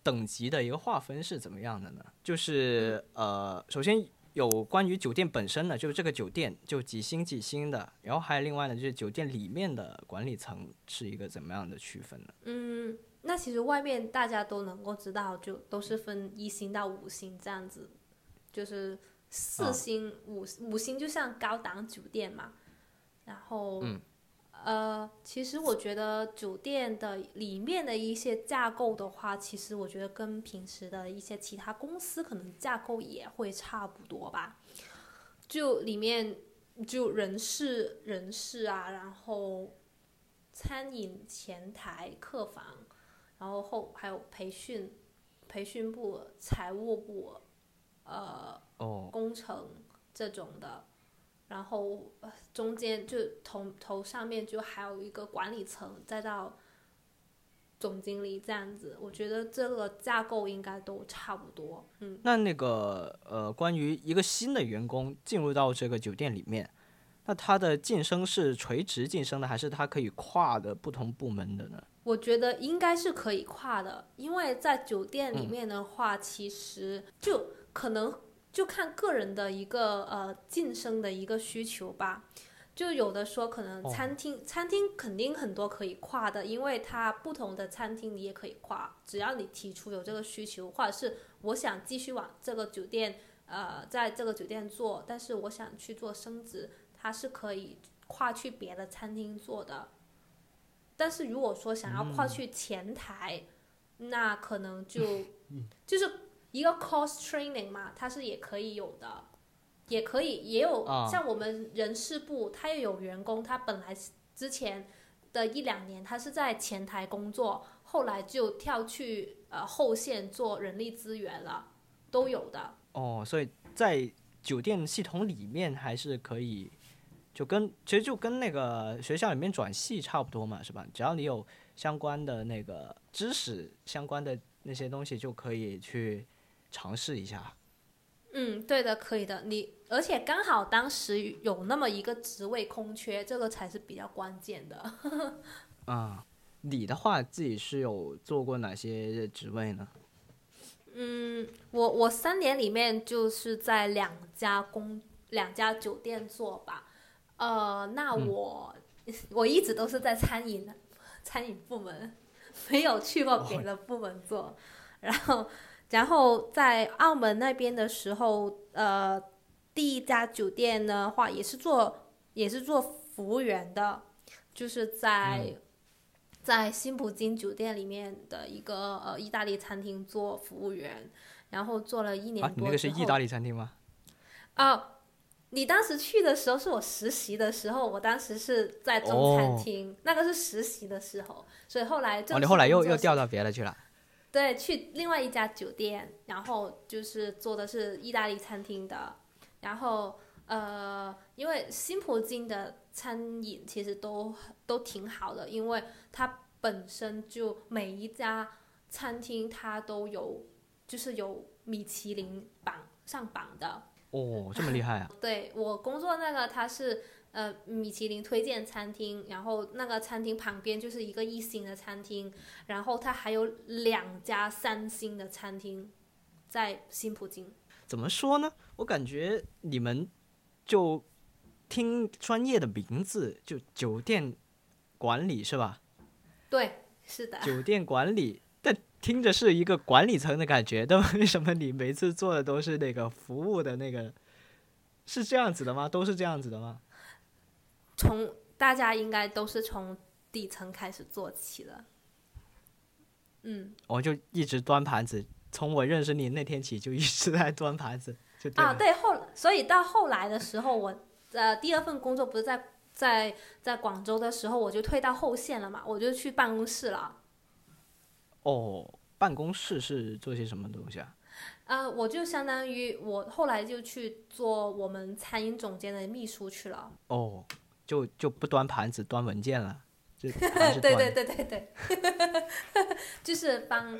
等级的一个划分是怎么样的呢？就是呃，首先有关于酒店本身的，就是这个酒店就几星几星的，然后还有另外呢，就是酒店里面的管理层是一个怎么样的区分呢？嗯，那其实外面大家都能够知道，就都是分一星到五星这样子，就是啊四星、五五星就像高档酒店嘛。然后，嗯呃，其实我觉得酒店的里面的一些架构的话，其实我觉得跟平时的一些其他公司可能架构也会差不多吧。就里面就人事人事啊，然后餐饮前台、客房，然后后还有培训、培训部、财务部，呃，哦，工程这种的，然后呃中间就头头上面就还有一个管理层，再到总经理这样子，我觉得这个架构应该都差不多。嗯，那那个呃，关于一个新的员工进入到这个酒店里面，那他的晋升是垂直晋升的，还是他可以跨的不同部门的呢？我觉得应该是可以跨的，因为在酒店里面的话，其实就可能就看个人的一个呃晋升的一个需求吧。就有的说可能哦餐厅、餐厅肯定很多可以跨的，因为它不同的餐厅你也可以跨，只要你提出有这个需求，或者是我想继续往这个酒店呃在这个酒店做，但是我想去做升职，它是可以跨去别的餐厅做的。但是如果说想要跨去前台，那可能就 就是一个 cost training 嘛，它是也可以有的，也可以也有、啊像我们人事部，它也有员工，他本来之前的一两年他是在前台工作，后来就跳去呃后线做人力资源了，都有的。哦，所以在酒店系统里面还是可以，就跟其实就跟那个学校里面转系差不多嘛，是吧？只要你有相关的那个知识，相关的那些东西，就可以去尝试一下。嗯，对的，可以的。你而且刚好当时有那么一个职位空缺，这个才是比较关键的。啊、你的话自己是有做过哪些职位呢？嗯我我三年里面就是在两家公两家酒店做吧，呃，那我、我一直都是在餐饮餐饮部门，没有去过别的部门做。然后然后在澳门那边的时候，呃，第一家酒店的话也是做也是做服务员的，就是在、在新葡京酒店里面的一个呃意大利餐厅做服务员，然后做了一年啊，你那个是意大利餐厅吗？啊，你当时去的时候是我实习的时候，我当时是在中餐哦厅，那个是实习的时候，所以后来就哦，你后来又又调到别的去了。对，去另外一家酒店，然后就是做的是意大利餐厅的，然后呃，因为新葡京的餐饮其实都都挺好的，因为它本身就每一家餐厅它都有就是有米其林榜上榜的，哦，这么厉害啊！对我工作那个，它是呃米其林推荐餐厅，然后那个餐厅旁边就是一个一星的餐厅，然后它还有两家三星的餐厅在新葡京。怎么说呢？我感觉你们就听专业的名字，就酒店管理是吧？对，是的。酒店管理，但听着是一个管理层的感觉，但 为什么你每次做的都是那个服务的那个？是这样子的吗？都是这样子的吗？从大家应该都是从底层开始做起的。嗯我就一直端盘子，从我认识你那天起就一直在端盘子，就对。啊，对后，所以到后来的时候，我呃第二份工作不是在在在广州的时候，我就退到后线了嘛，我就去办公室了。哦，办公室是做些什么东西啊？呃，我就相当于我后来就去做我们餐饮总监的秘书去了。哦，就就不端盘子，端文件了，就 对对对对对，就是帮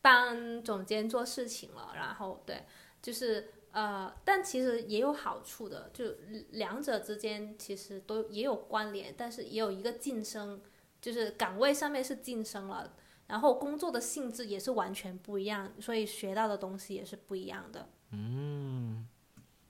帮总监做事情了，然后对，就是呃，但其实也有好处的，就两者之间其实都也有关联，但是也有一个晋升，就是岗位上面是晋升了。然后工作的性质也是完全不一样，所以学到的东西也是不一样的。嗯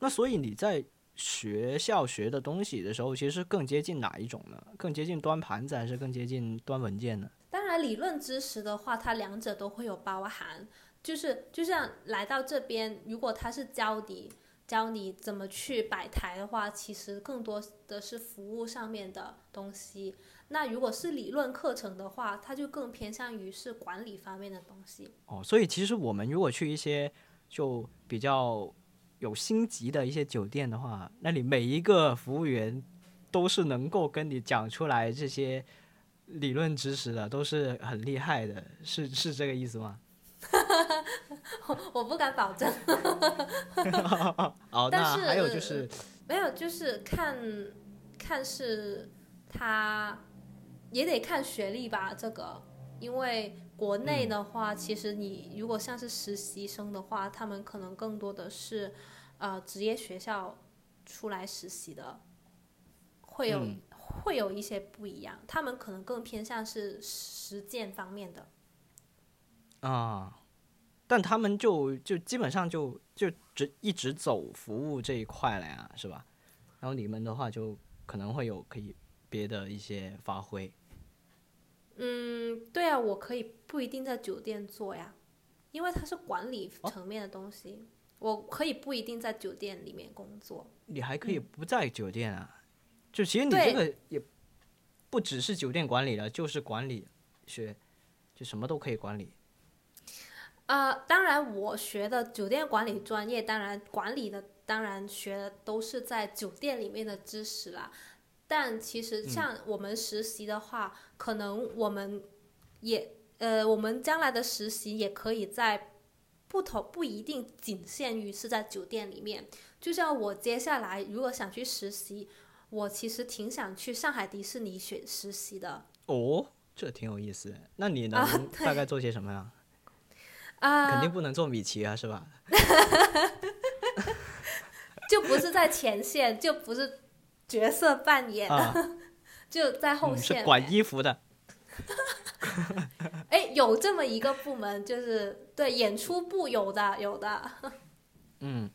那所以你在学校学的东西的时候，其实更接近哪一种呢？更接近端盘子，还是更接近端文件呢？当然，理论知识的话，它两者都会有包含。就是就像来到这边，如果他是教你教你怎么去摆台的话，其实更多的是服务上面的东西。那如果是理论课程的话，它就更偏向于是管理方面的东西。哦，所以其实我们如果去一些就比较有星级的一些酒店的话，那里每一个服务员都是能够跟你讲出来这些理论知识的，都是很厉害的，是是这个意思吗？我不敢保证，哦，但是还有就是，没有，就是看看是他也得看学历吧，这个，因为国内的话，其实你如果像是实习生的话，他们可能更多的是呃职业学校出来实习的，会有、嗯会有一些不一样，他们可能更偏向是实践方面的。啊，但他们就就基本上就就只一直走服务这一块了呀，是吧？然后你们的话就可能会有可以别的一些发挥。嗯，对啊，我可以不一定在酒店做呀，因为它是管理层面的东西，我可以不一定在酒店里面工作。你还可以不在酒店啊，就其实你这个也不只是酒店管理了，就是管理学，就什么都可以管理。呃，当然，我学的酒店管理专业，当然管理的，当然学的都是在酒店里面的知识啦。但其实像我们实习的话，可能我们也呃，我们将来的实习也可以在不同不一定仅限于是在酒店里面。就像我接下来如果想去实习，我其实挺想去上海迪士尼选实习的。哦，这挺有意思的。那你啊能大概做些什么呀？啊、肯定不能做米奇啊，是吧？就不是在前线，就不是角色扮演，啊，就在后嗯，线。是管衣服的。哎，有这么一个部门，就是对演出部有的，有的。嗯，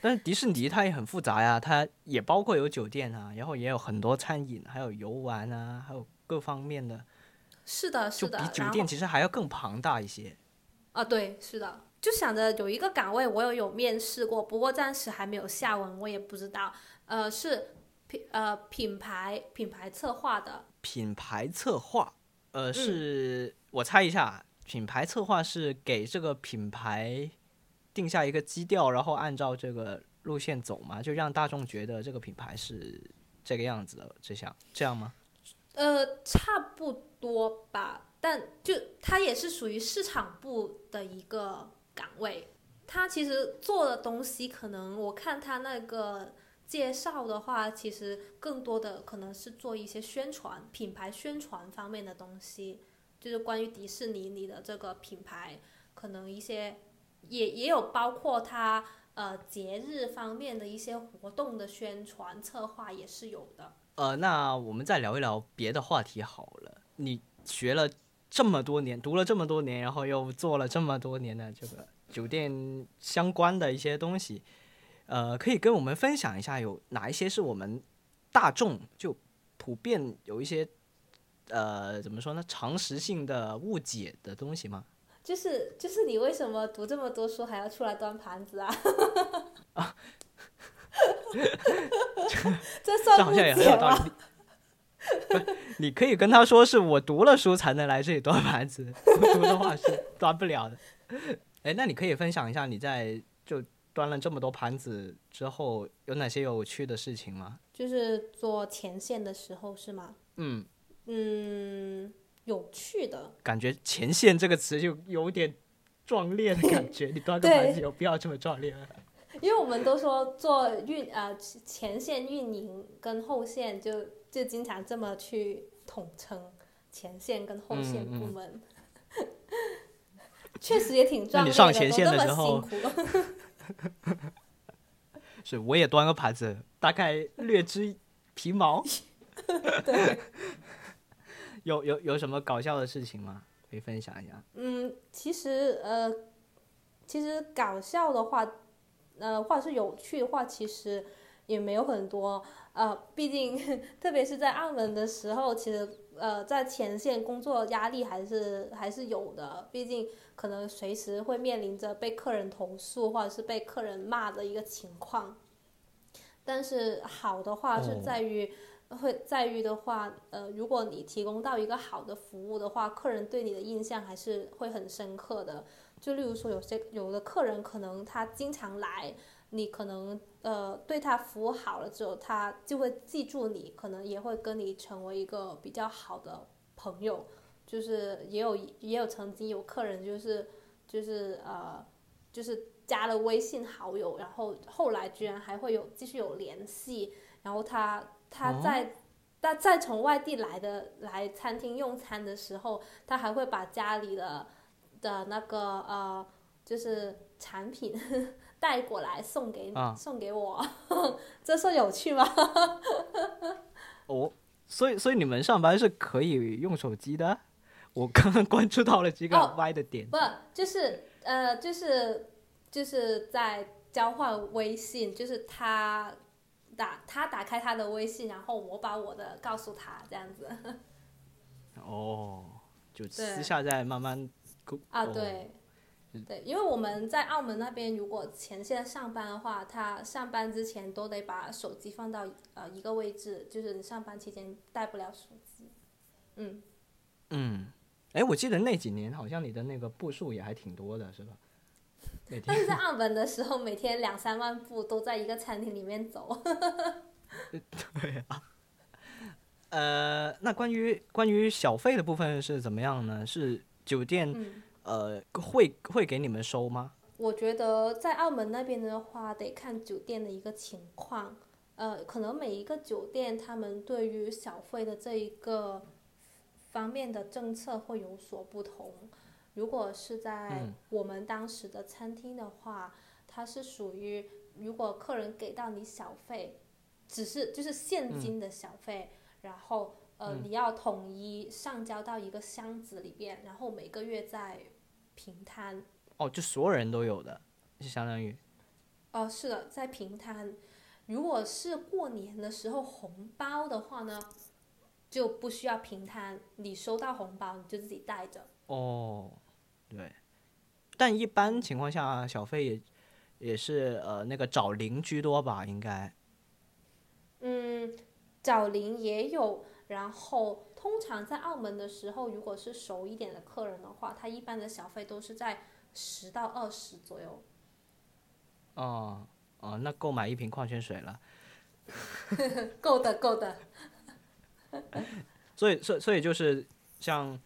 但是迪士尼它也很复杂呀，它也包括有酒店啊，然后也有很多餐饮，还有游玩啊，还有各方面的，是的，是的。比酒店其实还要更庞大一些。啊，对，是的。就想着有一个岗位，我有有面试过，不过暂时还没有下文，我也不知道。呃，是品呃品牌品牌策划的，品牌策划，嗯呃，是、我猜一下，品牌策划是给这个品牌定下一个基调，然后按照这个路线走嘛，就让大众觉得这个品牌是这个样子的，这样这样吗？呃，差不多吧，但就它也是属于市场部的一个岗位。它其实做的东西，可能我看它那个介绍的话，其实更多的可能是做一些宣传、品牌宣传方面的东西，就是关于迪士尼里的这个品牌，可能一些也也有包括它呃节日方面的一些活动的宣传策划也是有的。呃，那我们再聊一聊别的话题好了。你学了这么多年，读了这么多年，然后又做了这么多年的这个酒店相关的一些东西，呃，可以跟我们分享一下有哪一些是我们大众就普遍有一些呃怎么说呢，常识性的误解的东西吗？就是就是你为什么读这么多书还要出来端盘子啊？这 这算误好像也很解吗？有道理。不你可以跟他说是我读了书才能来这里端盘子，不读的话是端不了的。哎，那你可以分享一下你在就端了这么多盘子之后有哪些有趣的事情吗？就是做前线的时候是吗？嗯，嗯，有趣的，感觉“前线”这个词就有点壮烈的感觉。你端个盘子有必要这么壮烈吗？因为我们都说做运呃前线运营跟后线就就经常这么去统称前线跟后线嗯嗯部门。确实也挺壮烈的，你上前线都这么的时候辛苦。是，我也端个盘子，大概略知皮毛。对 有有有什么搞笑的事情吗？可以分享一下。嗯，其实呃，其实搞笑的话，呃，或者是有趣的话，其实也没有很多。呃，毕竟特别是在澳门的时候，其实呃，在前线工作压力还是还是有的。毕竟可能随时会面临着被客人投诉或者是被客人骂的一个情况。但是好的话是哦在于。会在于的话，呃，如果你提供到一个好的服务的话，客人对你的印象还是会很深刻的。就例如说，有些有的客人可能他经常来，你可能呃对他服务好了之后，他就会记住你，可能也会跟你成为一个比较好的朋友。就是也有也有曾经有客人就是就是呃就是加了微信好友，然后后来居然还会有继续有联系，然后他。他在他再从外地来的来餐厅用餐的时候，他还会把家里的的那个呃，就是产品带过来送给、啊送给我，这算有趣吗？哦，所以所以你们上班是可以用手机的？我刚刚关注到了几个哦歪的点。不，就是呃，就是就是在交换微信，就是他打他打开他的微信，然后我把我的告诉他，这样子。哦，就私下再慢慢沟啊，哦对，对，因为我们在澳门那边，如果前线上班的话，他上班之前都得把手机放到呃一个位置，就是你上班期间带不了手机。嗯，嗯，哎，我记得那几年好像你的那个步数也还挺多的，是吧？但是在澳门的时候，每天两三万步都在一个餐厅里面走。对啊。呃，那关于关于小费的部分是怎么样呢？是酒店、嗯，呃会会给你们收吗？我觉得在澳门那边的话，得看酒店的一个情况。呃，可能每一个酒店他们对于小费的这一个方面的政策会有所不同。如果是在嗯我们当时的餐厅的话，它是属于如果客人给到你小费，只是就是现金的小费，然后呃、嗯你要统一上交到一个箱子里边，然后每个月再平摊。哦，就所有人都有的，就相当于哦，是的，在平摊。如果是过年的时候红包的话呢，就不需要平摊，你收到红包你就自己带着。哦，对。但一般情况下，小费也也是呃那个找零居多吧，应该。嗯，找零也有，然后通常在澳门的时候，如果是熟一点的客人的话，他一般的小费都是在十到二十左右。哦哦，那够买一瓶矿泉水了。够的，够的。所以，所以所以就是像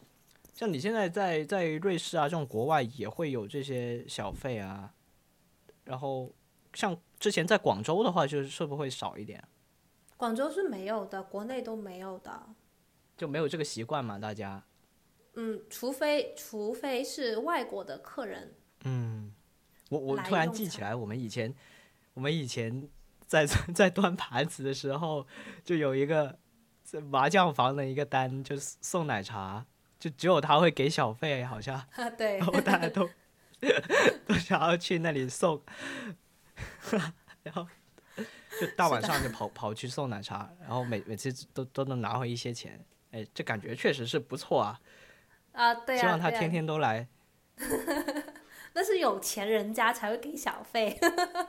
像你现在在在瑞士啊这种国外也会有这些小费啊，然后像之前在广州的话，就是会不会少一点？广州是没有的，国内都没有的。就没有这个习惯嘛，大家。嗯，除非除非是外国的客人，嗯，我我突然记起来，我们以前我们以前在 在端盘子的时候，就有一个在麻将房的一个单，就是送奶茶，就只有他会给小费，好像，啊对然，后大家都 都想要去那里送，然后就大晚上就跑跑去送奶茶，然后每每次都都能拿回一些钱，哎，这感觉确实是不错啊，啊，对希望他天天都来。那是有钱人家才会给小费。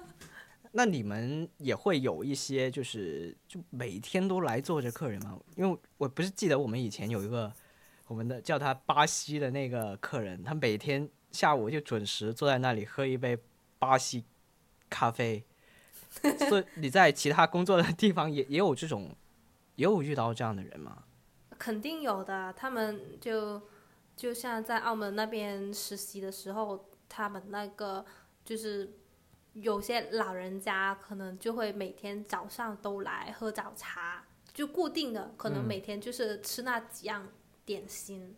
那你们也会有一些就是就每天都来坐着客人吗？因为我不是记得我们以前有一个我们的叫他巴西的那个客人，他每天下午就准时坐在那里喝一杯巴西咖啡。所以你在其他工作的地方也也有这种，也有遇到这样的人吗？肯定有的，他们就就像在澳门那边实习的时候，他们那个就是有些老人家可能就会每天早上都来喝早茶，就固定的，可能嗯每天就是吃那几样点心。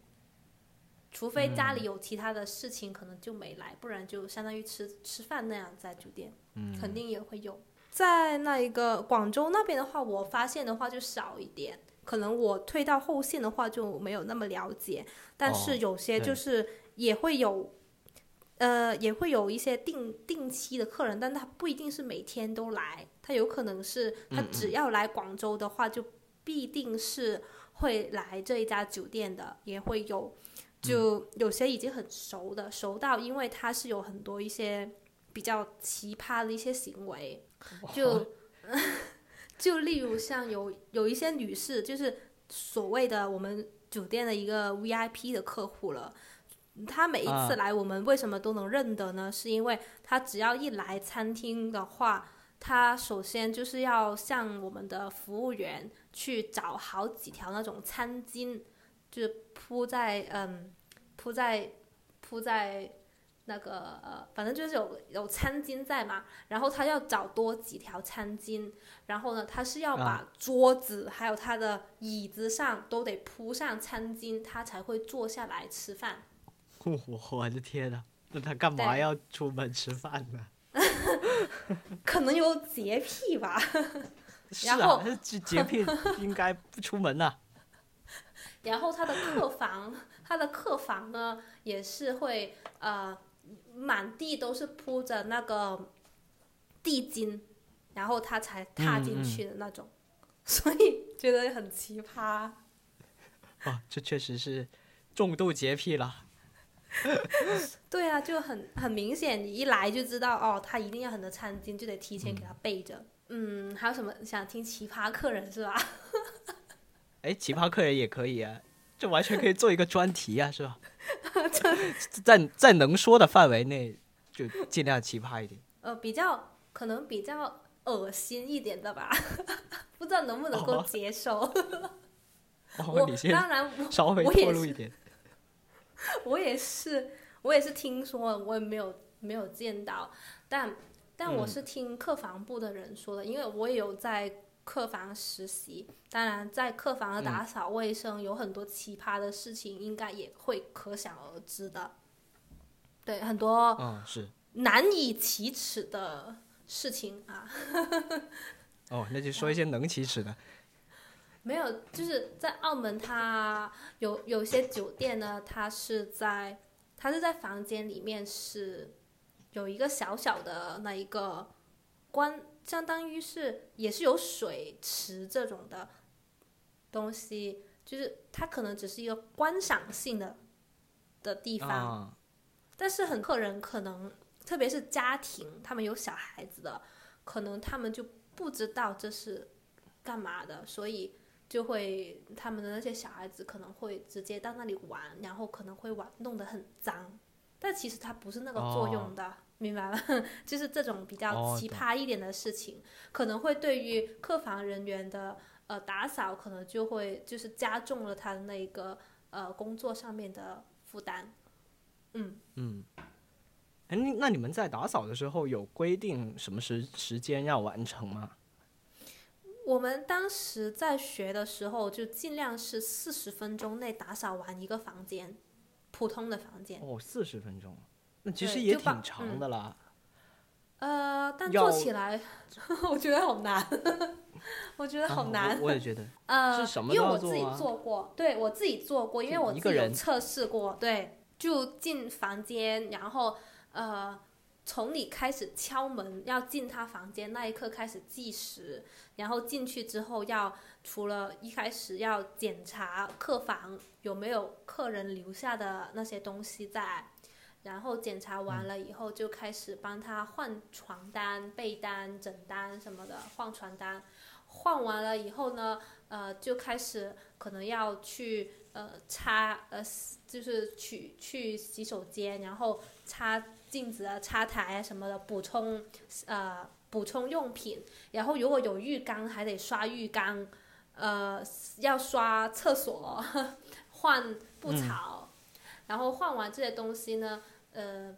除非家里有其他的事情，可能就没来，不然就相当于吃吃饭那样在酒店，嗯，肯定也会有。在那一个广州那边的话，我发现的话就少一点，可能我退到后线的话就没有那么了解，但哦是有些就是也会有，呃，也会有一些定定期的客人，但他不一定是每天都来，他有可能是他嗯。只要来广州的话，就必定是会来这一家酒店的，也会有，就有些已经很熟的，熟到因为他是有很多一些比较奇葩的一些行为，就 就例如像有有一些女士，就是所谓的我们酒店的一个 VIP 的客户了。她每一啊次来，我们为什么都能认得呢？是因为她只要一来餐厅的话，她首先就是要向我们的服务员去找好几条那种餐巾，就是铺在嗯铺在铺在那个呃，反正就是有有餐巾在嘛，然后他要找多几条餐巾，然后呢，他是要把啊桌子还有他的椅子上都得铺上餐巾，他才会坐下来吃饭。我的天呐，那他干嘛要出门吃饭呢？可能有洁癖吧，是然后啊，这洁癖应该不出门呐、然后他的客房，他的客房呢也是会呃满地都是铺着那个地巾，然后他才踏进去的那种，所以觉得很奇葩。哦，这确实是重度洁癖了。对啊，就很很明显，你一来就知道哦，他一定要很多餐巾，就得提前给他备着。嗯，还有什么想听奇葩客人是吧？哎，奇葩客人也可以啊，这完全可以做一个专题啊，是吧？在在能说的范围内，就尽量奇葩一点。呃，比较可能比较恶心一点的吧，不知道能不能够接受。我当然稍微透露一点。我也是，我也是听说，我也没有没有见到，但但我是听客房部的人说的，因为我也有在客房实习。当然，在客房的打扫卫生有很多奇葩的事情，应该也会可想而知的。对，很多嗯是难以启齿的事情啊。哦，那就说一些能启齿的。没有，就是在澳门，它有有些酒店呢，它是在它是在房间里面是有一个小小的那一个关，相当于是也是有水池这种的东西，就是它可能只是一个观赏性的的地方，但是很客人可能特别是家庭，他们有小孩子的，可能他们就不知道这是干嘛的，所以。就会他们的那些小孩子可能会直接到那里玩，然后可能会玩弄得很脏，但其实它不是那个作用的，明白吗？就是这种比较奇葩一点的事情，可能会对于客房人员的呃打扫，可能就会就是加重了他的那个呃工作上面的负担。嗯嗯，哎，那你们在打扫的时候有规定什么时时间要完成吗？我们当时在学的时候，就尽量是四十分钟内打扫完一个房间，普通的房间。哦，四十分钟，那其实也挺长的啦。呃，但做起来 我觉得好难，我觉得好难。我也觉得。呃，因为我自己做过，对我自己做过，因为我自己有测试过，对，就进房间，然后呃。从你开始敲门要进他房间那一刻开始计时，然后进去之后要除了一开始要检查客房有没有客人留下的那些东西在，然后检查完了以后就开始帮他换床单、被单、枕单什么的换床单，换完了以后呢，呃，就开始可能要去呃擦呃就是去去洗手间，然后擦。镜子啊、擦台啊什么的，补充呃补充用品，然后如果有浴缸还得刷浴缸，呃要刷厕所，换布草，然后换完这些东西呢，呃，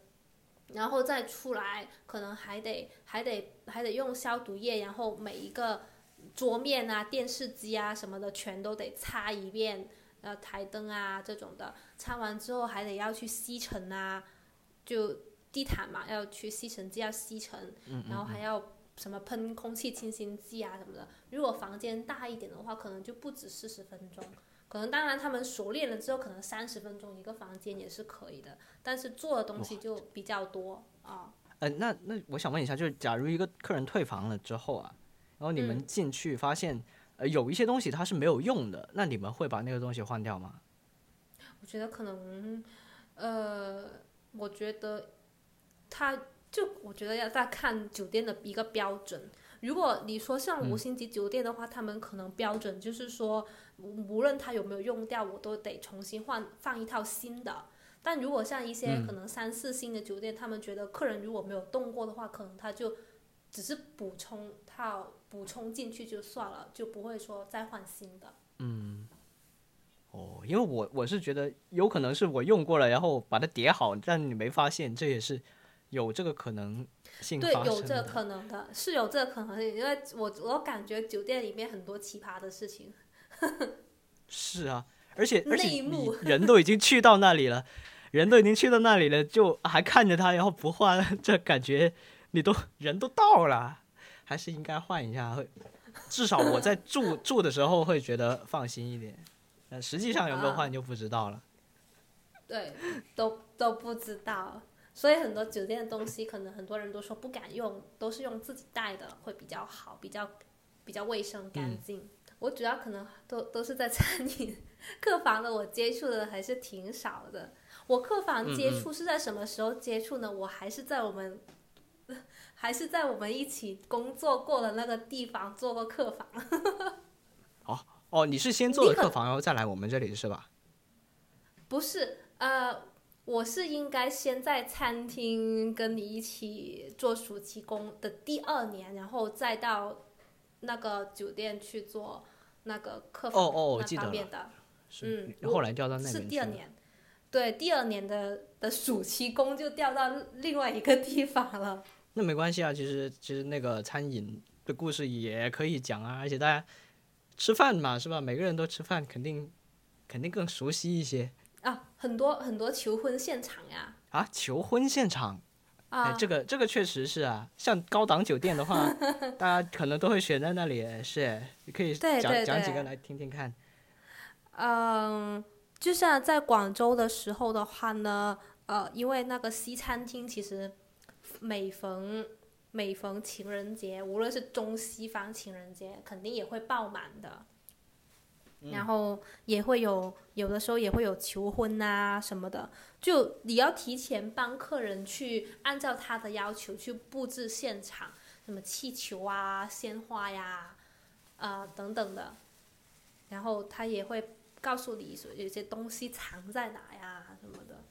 然后再出来，可能还得还得还得用消毒液，然后每一个桌面啊、电视机啊什么的全都得擦一遍，呃台灯啊这种的，擦完之后还得要去吸尘啊，就。地毯嘛，要去吸尘机要吸尘，然后还要什么喷空气清新剂啊什么的。如果房间大一点的话，可能就不止四十分钟，可能当然他们熟练了之后，可能三十分钟一个房间也是可以的。但是做的东西就比较多啊。呃，那那我想问一下，就是假如一个客人退房了之后啊，然后你们进去发现呃有一些东西它是没有用的，那你们会把那个东西换掉吗？我觉得可能，呃，我觉得。他就我觉得要再看酒店的一个标准。如果你说像五星级酒店的话，他们可能标准就是说，无论它有没有用掉，我都得重新换放一套新的。但如果像一些可能三四星的酒店，他们觉得客人如果没有动过的话，可能他就只是补充套补充进去就算了，就不会说再换新的。嗯。哦，因为我我是觉得有可能是我用过了，然后把它叠好，但你没发现，这也是。有这个可能性，对，有这个可能的，是有这个可能性，因为我我感觉酒店里面很多奇葩的事情。是啊，而且而且你 人都已经去到那里了，人都已经去到那里了，就还看着他，然后不换，这感觉你都人都到了，还是应该换一下，会至少我在住住的时候会觉得放心一点。呃，实际上有没有换就不知道了。对，都都不知道。所以很多酒店的东西，可能很多人都说不敢用，都是用自己带的会比较好，比较比较卫生干净。我主要可能都都是在餐饮客房的，我接触的还是挺少的。我客房接触是在什么时候接触呢？我还是在我们 还是在我们一起工作过的那个地方做过客房。哦哦，你是先做了客房，然后再来我们这里是吧？不是，呃，我是应该先在餐厅跟你一起做暑期工的第二年，然后再到那个酒店去做那个客房那方面的。嗯，后来调到那边是第二年，对，第二年的的暑期工就调到另外一个地方了。那没关系啊，其实其实那个餐饮的故事也可以讲啊，而且大家吃饭嘛，是吧？每个人都吃饭，肯定肯定更熟悉一些。啊，很多很多求婚现场呀！啊，求婚现场，啊，这个这个确实是啊。像高档酒店的话，大家可能都会选在那里，是，你可以讲讲几个来听听看。嗯，就像在广州的时候的话呢，呃，因为那个西餐厅其实每逢每逢情人节，无论是中西方情人节，肯定也会爆满的。然后也会有，有的时候也会有求婚啊什么的，就你要提前帮客人去按照他的要求去布置现场，什么气球啊、鲜花呀，啊等等的，然后他也会告诉你说有些东西藏在哪呀什么的，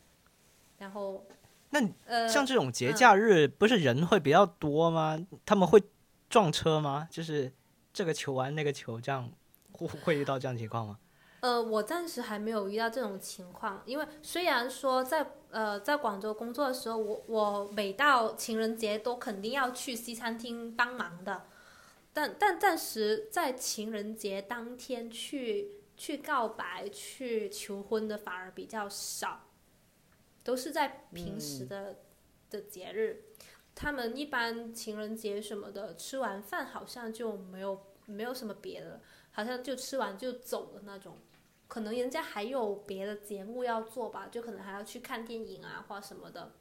然后那呃像这种节假日不是人会比较多吗？他们会撞车吗？就是这个球完那个球这样。会 会遇到这样情况吗？呃，我暂时还没有遇到这种情况，因为虽然说在呃在广州工作的时候，我我每到情人节都肯定要去西餐厅帮忙的，但但暂时在情人节当天去去告白、去求婚的反而比较少，都是在平时的的节日，他们一般情人节什么的吃完饭好像就没有没有什么别的。好像就吃完就走的那种，可能人家还有别的节目要做吧，就可能还要去看电影啊或什么的。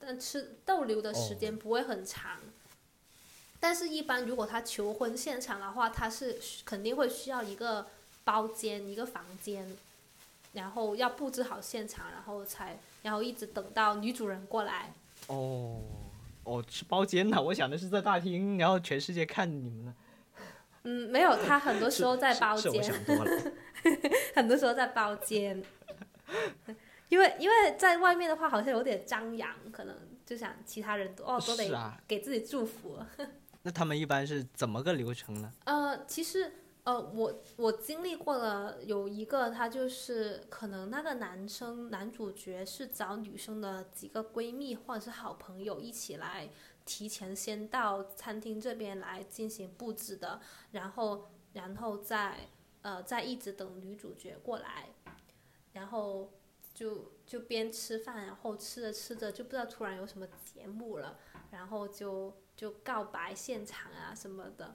但吃逗留的时间不会很长。但是，一般如果他求婚现场的话，他是肯定会需要一个包间、一个房间，然后要布置好现场，然后才，然后一直等到女主人过来。哦，哦，是包间呐，我想的是在大厅，然后全世界看你们呢。嗯，没有，他很多时候在包间。很多时候在包间，因为因为在外面的话好像有点张扬，可能就想其他人都哦都得给自己祝福。那他们一般是怎么个流程呢？呃，其实呃，我我经历过了有一个，他就是可能那个男生男主角是找女生的几个闺蜜或者是好朋友一起来。提前先到餐厅这边来进行布置的，然后，然后再，呃，再一直等女主角过来，然后就就边吃饭，然后吃着吃着就不知道突然有什么节目了，然后就就告白现场啊什么的。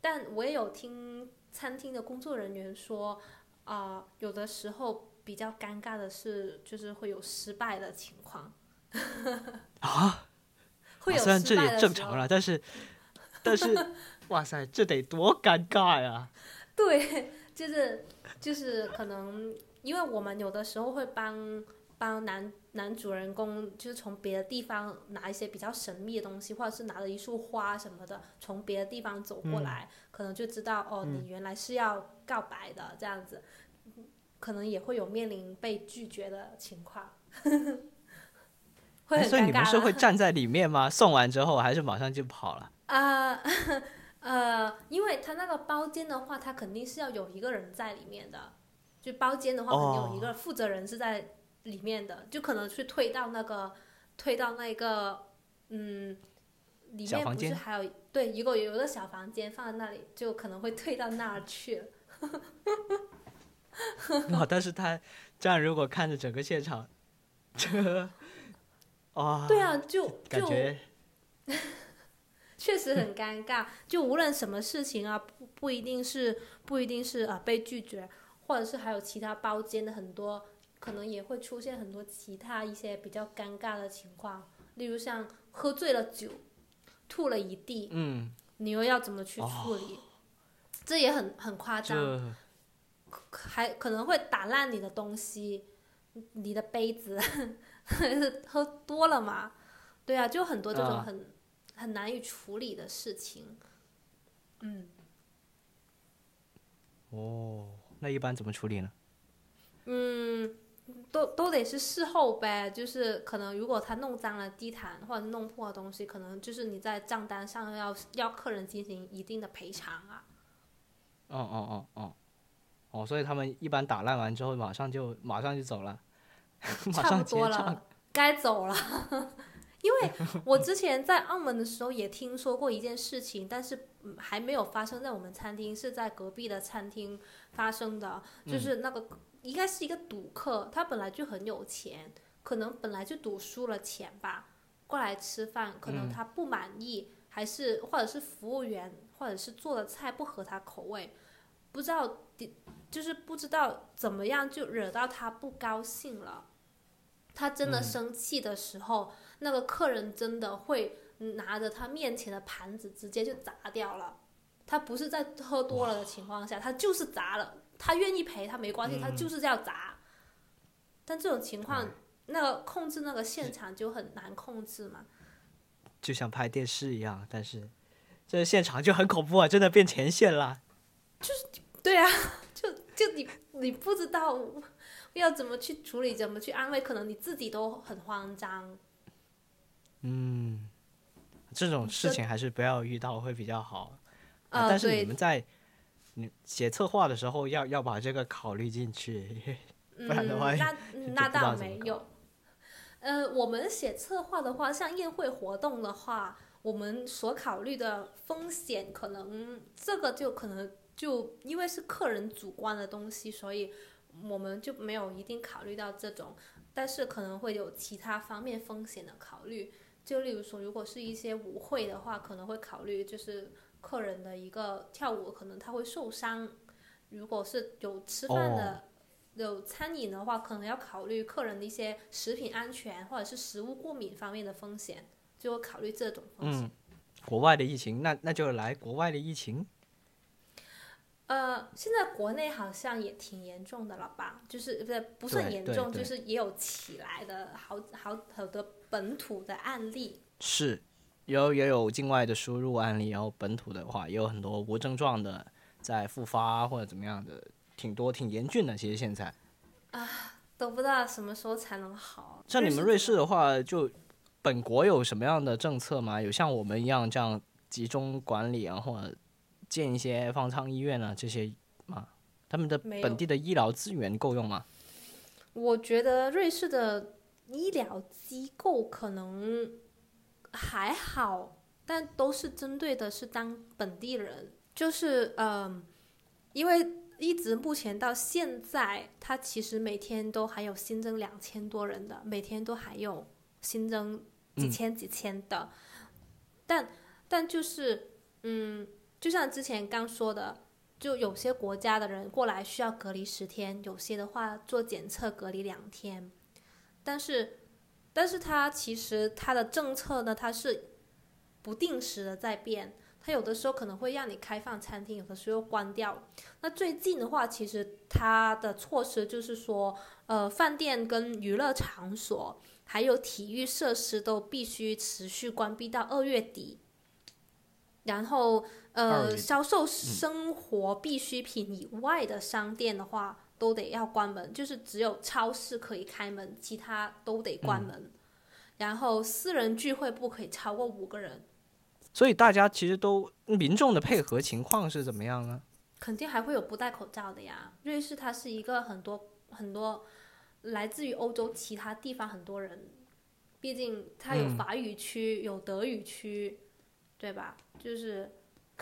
但我也有听餐厅的工作人员说，啊，有的时候比较尴尬的是，就是会有失败的情况。啊？虽然这也正常了，但是，但是，哇塞，这得多尴尬呀！对，就是就是可能，因为我们有的时候会帮帮男男主人公，就是从别的地方拿一些比较神秘的东西，或者是拿了一束花什么的，从别的地方走过来，可能就知道哦，你原来是要告白的这样子，可能也会有面临被拒绝的情况。所以你们是会站在里面吗？送完之后还是马上就跑了？啊，呃，因为他那个包间的话，他肯定是要有一个人在里面的。就包间的话，肯定有一个负责人是在里面的，就可能去退到那个，退到那个，嗯，里面不是还有对如果有一个小房间放在那里，就可能会退到那儿去。哦，但是他这样如果看着整个现场，这。啊，对啊，就感觉 确实很尴尬。就无论什么事情啊，不不一定是不一定是啊被拒绝，或者是还有其他包间的很多可能也会出现很多其他一些比较尴尬的情况，例如像喝醉了酒，吐了一地，嗯，你又要怎么去处理？这也很很夸张，还可能会打烂你的东西，你的杯子，喝多了嘛？对啊，就很多这种啊很、很难以处理的事情。嗯哦，那一般怎么处理呢？嗯，都都得是事后呗，就是可能如果他弄脏了地毯或者弄破了东西，可能就是你在账单上要要客人进行一定的赔偿啊。哦哦哦哦，哦，所以他们一般打烂完之后，马上就马上就走了，马 差不多。了，该走了。因为我之前在澳门的时候也听说过一件事情，但是嗯还没有发生在我们餐厅，是在隔壁的餐厅发生的。就是那个、应该是一个赌客，他本来就很有钱，可能本来就赌输了钱吧，过来吃饭，可能他不满意，还是或者是服务员或者是做的菜不合他口味，不知道就是不知道怎么样就惹到他不高兴了。他真的生气的时候，那个客人真的会拿着他面前的盘子直接就砸掉了。他不是在喝多了的情况下，他就是砸了。他愿意赔他没关系，他就是要砸。但这种情况，那个控制那个现场就很难控制嘛。就像拍电视一样，但是这现场就很恐怖啊，真的变前线了。就是对啊，就就你你不知道要怎么去处理，怎么去安慰，可能你自己都很慌张。嗯，这种事情还是不要遇到会比较好。但是你，们在你写策划的时候要要把这个考虑进去。嗯，不然的话那 那倒没有。呃，我们写策划的话，像宴会活动的话，我们所考虑的风险，可能这个就可能就因为是客人主观的东西，所以我们就没有一定考虑到这种，但是可能会有其他方面风险的考虑。就例如说，如果是一些舞会的话，可能会考虑就是客人的一个跳舞，可能他会受伤。如果是有吃饭的、有餐饮的话，可能要考虑客人的一些食品安全或者是食物过敏方面的风险，就会考虑这种风险。嗯，国外的疫情，那那就来国外的疫情。呃，现在国内好像也挺严重的了吧？就是不是不算严重，对对就是也有起来的好好好多本土的案例。是，有也有境外的输入案例，然后本土的话也有很多无症状的在复发或者怎么样的，挺多挺严峻的。其实现在啊，都不知道什么时候才能好。像你们瑞士的话，就本国有什么样的政策吗？有像我们一样这样集中管理啊，或者建一些方舱医院啊这些吗？他们的本地的医疗资源够用吗？我觉得瑞士的医疗机构可能还好，但都是针对的是当本地人，就是嗯，因为一直目前到现在，它其实每天都还有新增两千多人的，每天都还有新增几千几千的，但但就是嗯，就像之前刚说的。就有些国家的人过来需要隔离十天，有些的话做检测隔离两天，但是，但是它其实它的政策呢，它是不定时的在变，它有的时候可能会让你开放餐厅，有的时候又关掉。那最近的话，其实它的措施就是说，呃，饭店跟娱乐场所还有体育设施都必须持续关闭到二月底。然后，呃，销售生活必需品以外的商店的话，都得要关门，就是只有超市可以开门，其他都得关门。然后，私人聚会不可以超过五个人，所以大家其实都民众的配合情况是怎么样呢？肯定还会有不戴口罩的呀。瑞士它是一个很多很多来自于欧洲其他地方很多人，毕竟它有嗯法语区，有德语区，对吧？就是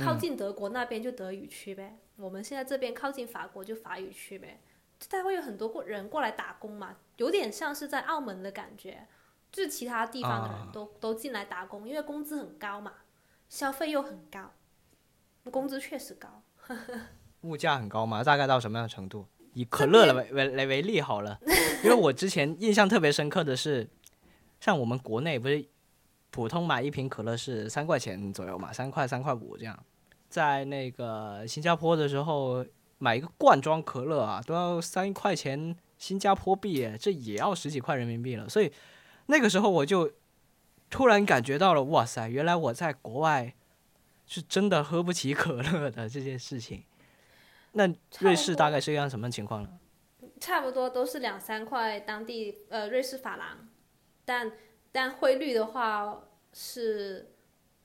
靠近德国那边就德语区呗，我们现在这边靠近法国就法语区呗。他会有很多过人过来打工嘛，有点像是在澳门的感觉，就是其他地方的人啊都、都进来打工，因为工资很高嘛，消费又很高，工资确实高。物价很高嘛？大概到什么样的程度？以可乐来为为为例好了，因为我之前印象特别深刻的是，像我们国内不是普通买一瓶可乐是三块钱左右嘛，三块三块五这样，在那个新加坡的时候买一个罐装可乐啊，都要三块钱新加坡币，这也要十几块人民币了，所以那个时候我就突然感觉到了，哇塞，原来我在国外是真的喝不起可乐的这件事情。那瑞士大概是一样什么情况呢？差不多都是两三块当地呃瑞士法郎，但但汇率的话是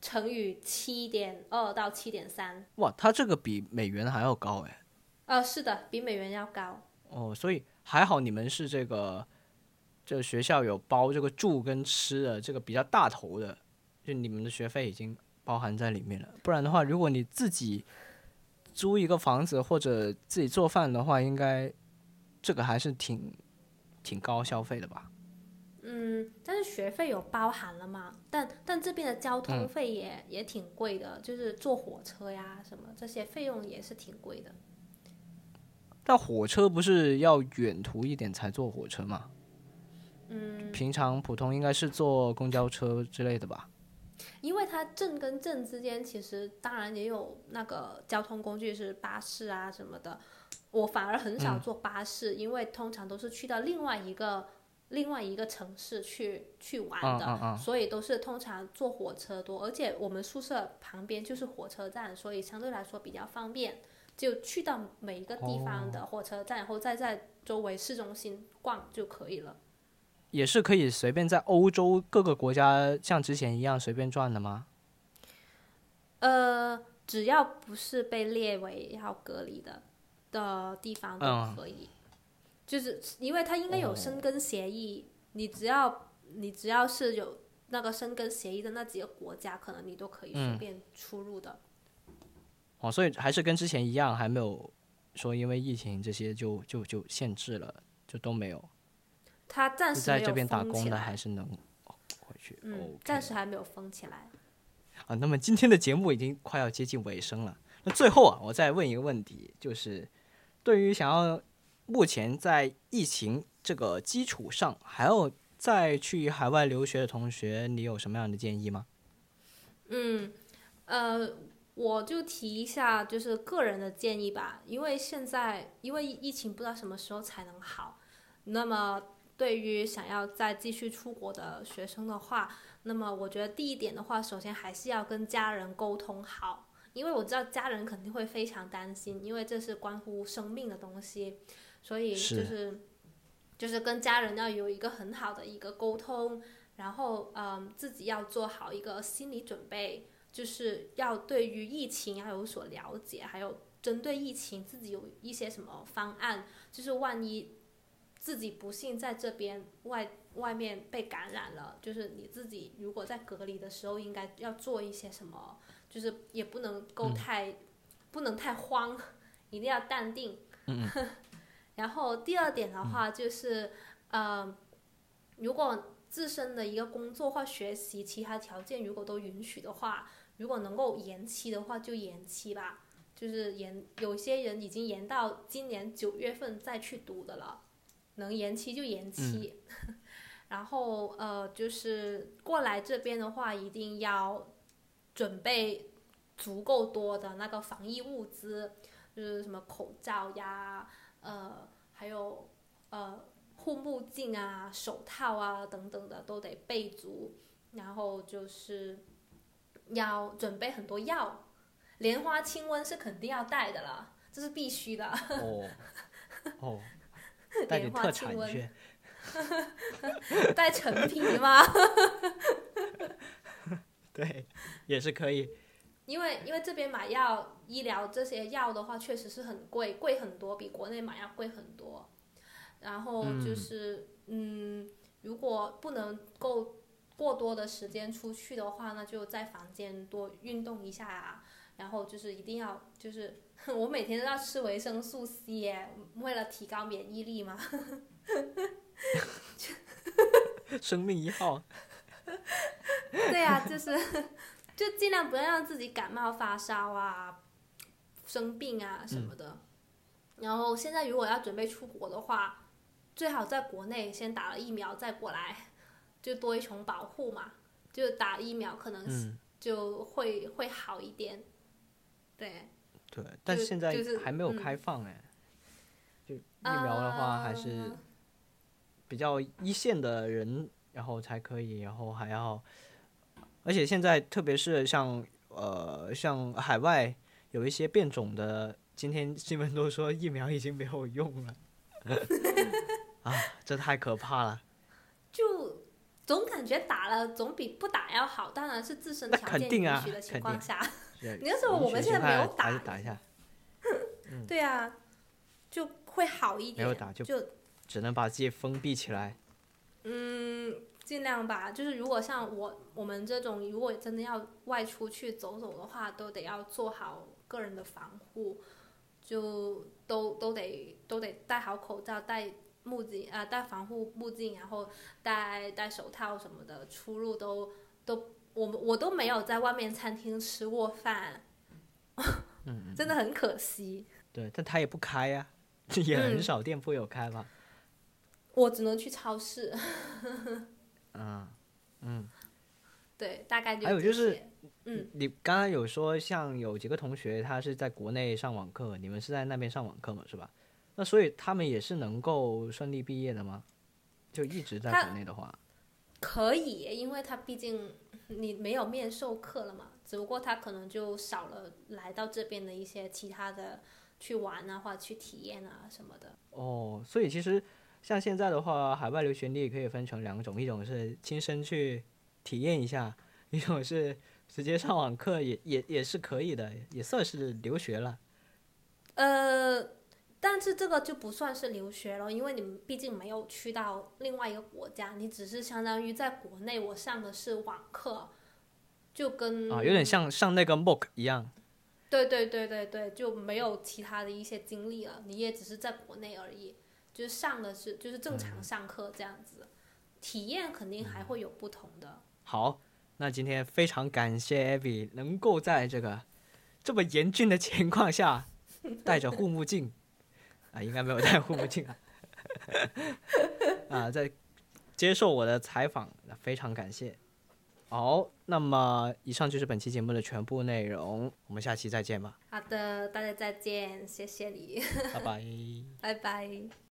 乘以七点二到七点三。哇，它这个比美元还要高哎。呃，是的，比美元要高。哦，所以还好你们是这个，这学校有包这个住跟吃的这个比较大头的，就你们的学费已经包含在里面了。不然的话，如果你自己租一个房子或者自己做饭的话，应该这个还是挺挺高消费的吧？嗯，但是学费有包含了嘛？但但这边的交通费也、也挺贵的，就是坐火车呀什么这些费用也是挺贵的。但火车不是要远途一点才坐火车吗？嗯，平常普通应该是坐公交车之类的吧？因为它镇跟镇之间其实当然也有那个交通工具是巴士啊什么的，我反而很少坐巴士，因为通常都是去到另外一个另外一个城市去去玩的，所以都是通常坐火车多，而且我们宿舍旁边就是火车站，所以相对来说比较方便，就去到每一个地方的火车站，然后再在周围市中心逛就可以了。也是可以随便在欧洲各个国家像之前一样随便转的吗？呃，只要不是被列为要隔离的的地方都嗯可以，就是因为他应该有哦申根协议，你只要你只要是有那个申根协议的那几个国家，可能你都可以随嗯便出入的。哦，所以还是跟之前一样，还没有说因为疫情这些就就就限制了，就都没有。他暂时在这边打工的还，是能哦回去。嗯暂时还没有封起来。啊，那么今天的节目已经快要接近尾声了。那最后啊，我再问一个问题，就是对于想要目前在疫情这个基础上还有再去海外留学的同学，你有什么样的建议吗？嗯，呃，我就提一下，就是个人的建议吧，因为现在因为疫情不知道什么时候才能好，那么对于想要再继续出国的学生的话，那么我觉得第一点的话，首先还是要跟家人沟通好，因为我知道家人肯定会非常担心，因为这是关乎生命的东西，所以就是就是跟家人要有一个很好的一个沟通，然后嗯，自己要做好一个心理准备，就是要对于疫情要有所了解，还有针对疫情自己有一些什么方案，就是万一自己不幸在这边外外面被感染了，就是你自己如果在隔离的时候应该要做一些什么，就是也不能够太、不能太慌，一定要淡定。嗯 然后第二点的话就是，呃，如果自身的一个工作或学习其他条件如果都允许的话，如果能够延期的话就延期吧。就是延，有些人已经延到今年九月份再去读的了，能延期就延期。然后呃，就是过来这边的话，一定要准备足够多的那个防疫物资，就是什么口罩呀，呃，还有呃护目镜啊、手套啊等等的都得备足，然后就是要准备很多药，莲花清瘟是肯定要带的啦，这是必须的。哦哦，带点莲花特清瘟产去。带陈皮吗？对，也是可以。因为因为这边买药、医疗这些药的话，确实是很贵，贵很多，比国内买要贵很多。然后就是，嗯如果不能够过多的时间出去的话，那就在房间多运动一下啊。然后就是一定要，就是 我每天都要吃维生素 C 耶，为了提高免疫力嘛。生命一号。对呀、就是就尽量不要让自己感冒发烧啊、生病啊什么的。然后现在如果要准备出国的话，最好在国内先打了疫苗再过来，就多一重保护嘛。就打疫苗可能就会、会好一点。对，对，但就现在就是还没有嗯开放哎、就疫苗的话还是呃比较一线的人，然后才可以，然后还要，而且现在特别是像呃像海外有一些变种的，今天新闻都说疫苗已经没有用了，啊，这太可怕了。就总感觉打了总比不打要好，当然是自身条件允许的情况下。对你要说我们现在没有打打一下，对啊，就会好一点。没有打就就只能把自己封闭起来。嗯，尽量吧。就是如果像我我们这种，如果真的要外出去走走的话，都得要做好个人的防护，就都都得都得戴好口罩，戴目镜啊、戴防护目镜，然后戴戴手套什么的，出入都都我们我都没有在外面餐厅吃过饭，真的很可惜。对，但他也不开呀、也很嗯少店铺有开吧。我只能去超市，嗯嗯。对，大概就还有就是嗯，你刚刚有说，像有几个同学他是在国内上网课，你们是在那边上网课嘛，是吧？那所以他们也是能够顺利毕业的吗？就一直在国内的话，可以，因为他毕竟你没有面授课了嘛，只不过他可能就少了来到这边的一些其他的去玩啊，或者去体验啊什么的。哦，所以其实像现在的话，海外留学你也可以分成两种，一种是亲身去体验一下，一种是直接上网课也也也是可以的，也算是留学了。呃，但是这个就不算是留学了，因为你们毕竟没有去到另外一个国家，你只是相当于在国内我上的是网课，就跟啊，有点像上那个 MOOC 一样。对对对对对，就没有其他的一些经历了，你也只是在国内而已，就是上的是就是正常上课这样子，体验肯定还会有不同的。好，那今天非常感谢 Abby 能够在这个这么严峻的情况下 戴着护目镜啊，应该没有戴护目镜啊，啊，在接受我的采访，非常感谢。好，那么以上就是本期节目的全部内容，我们下期再见吧，好的，大家再见，谢谢你，拜拜。拜拜。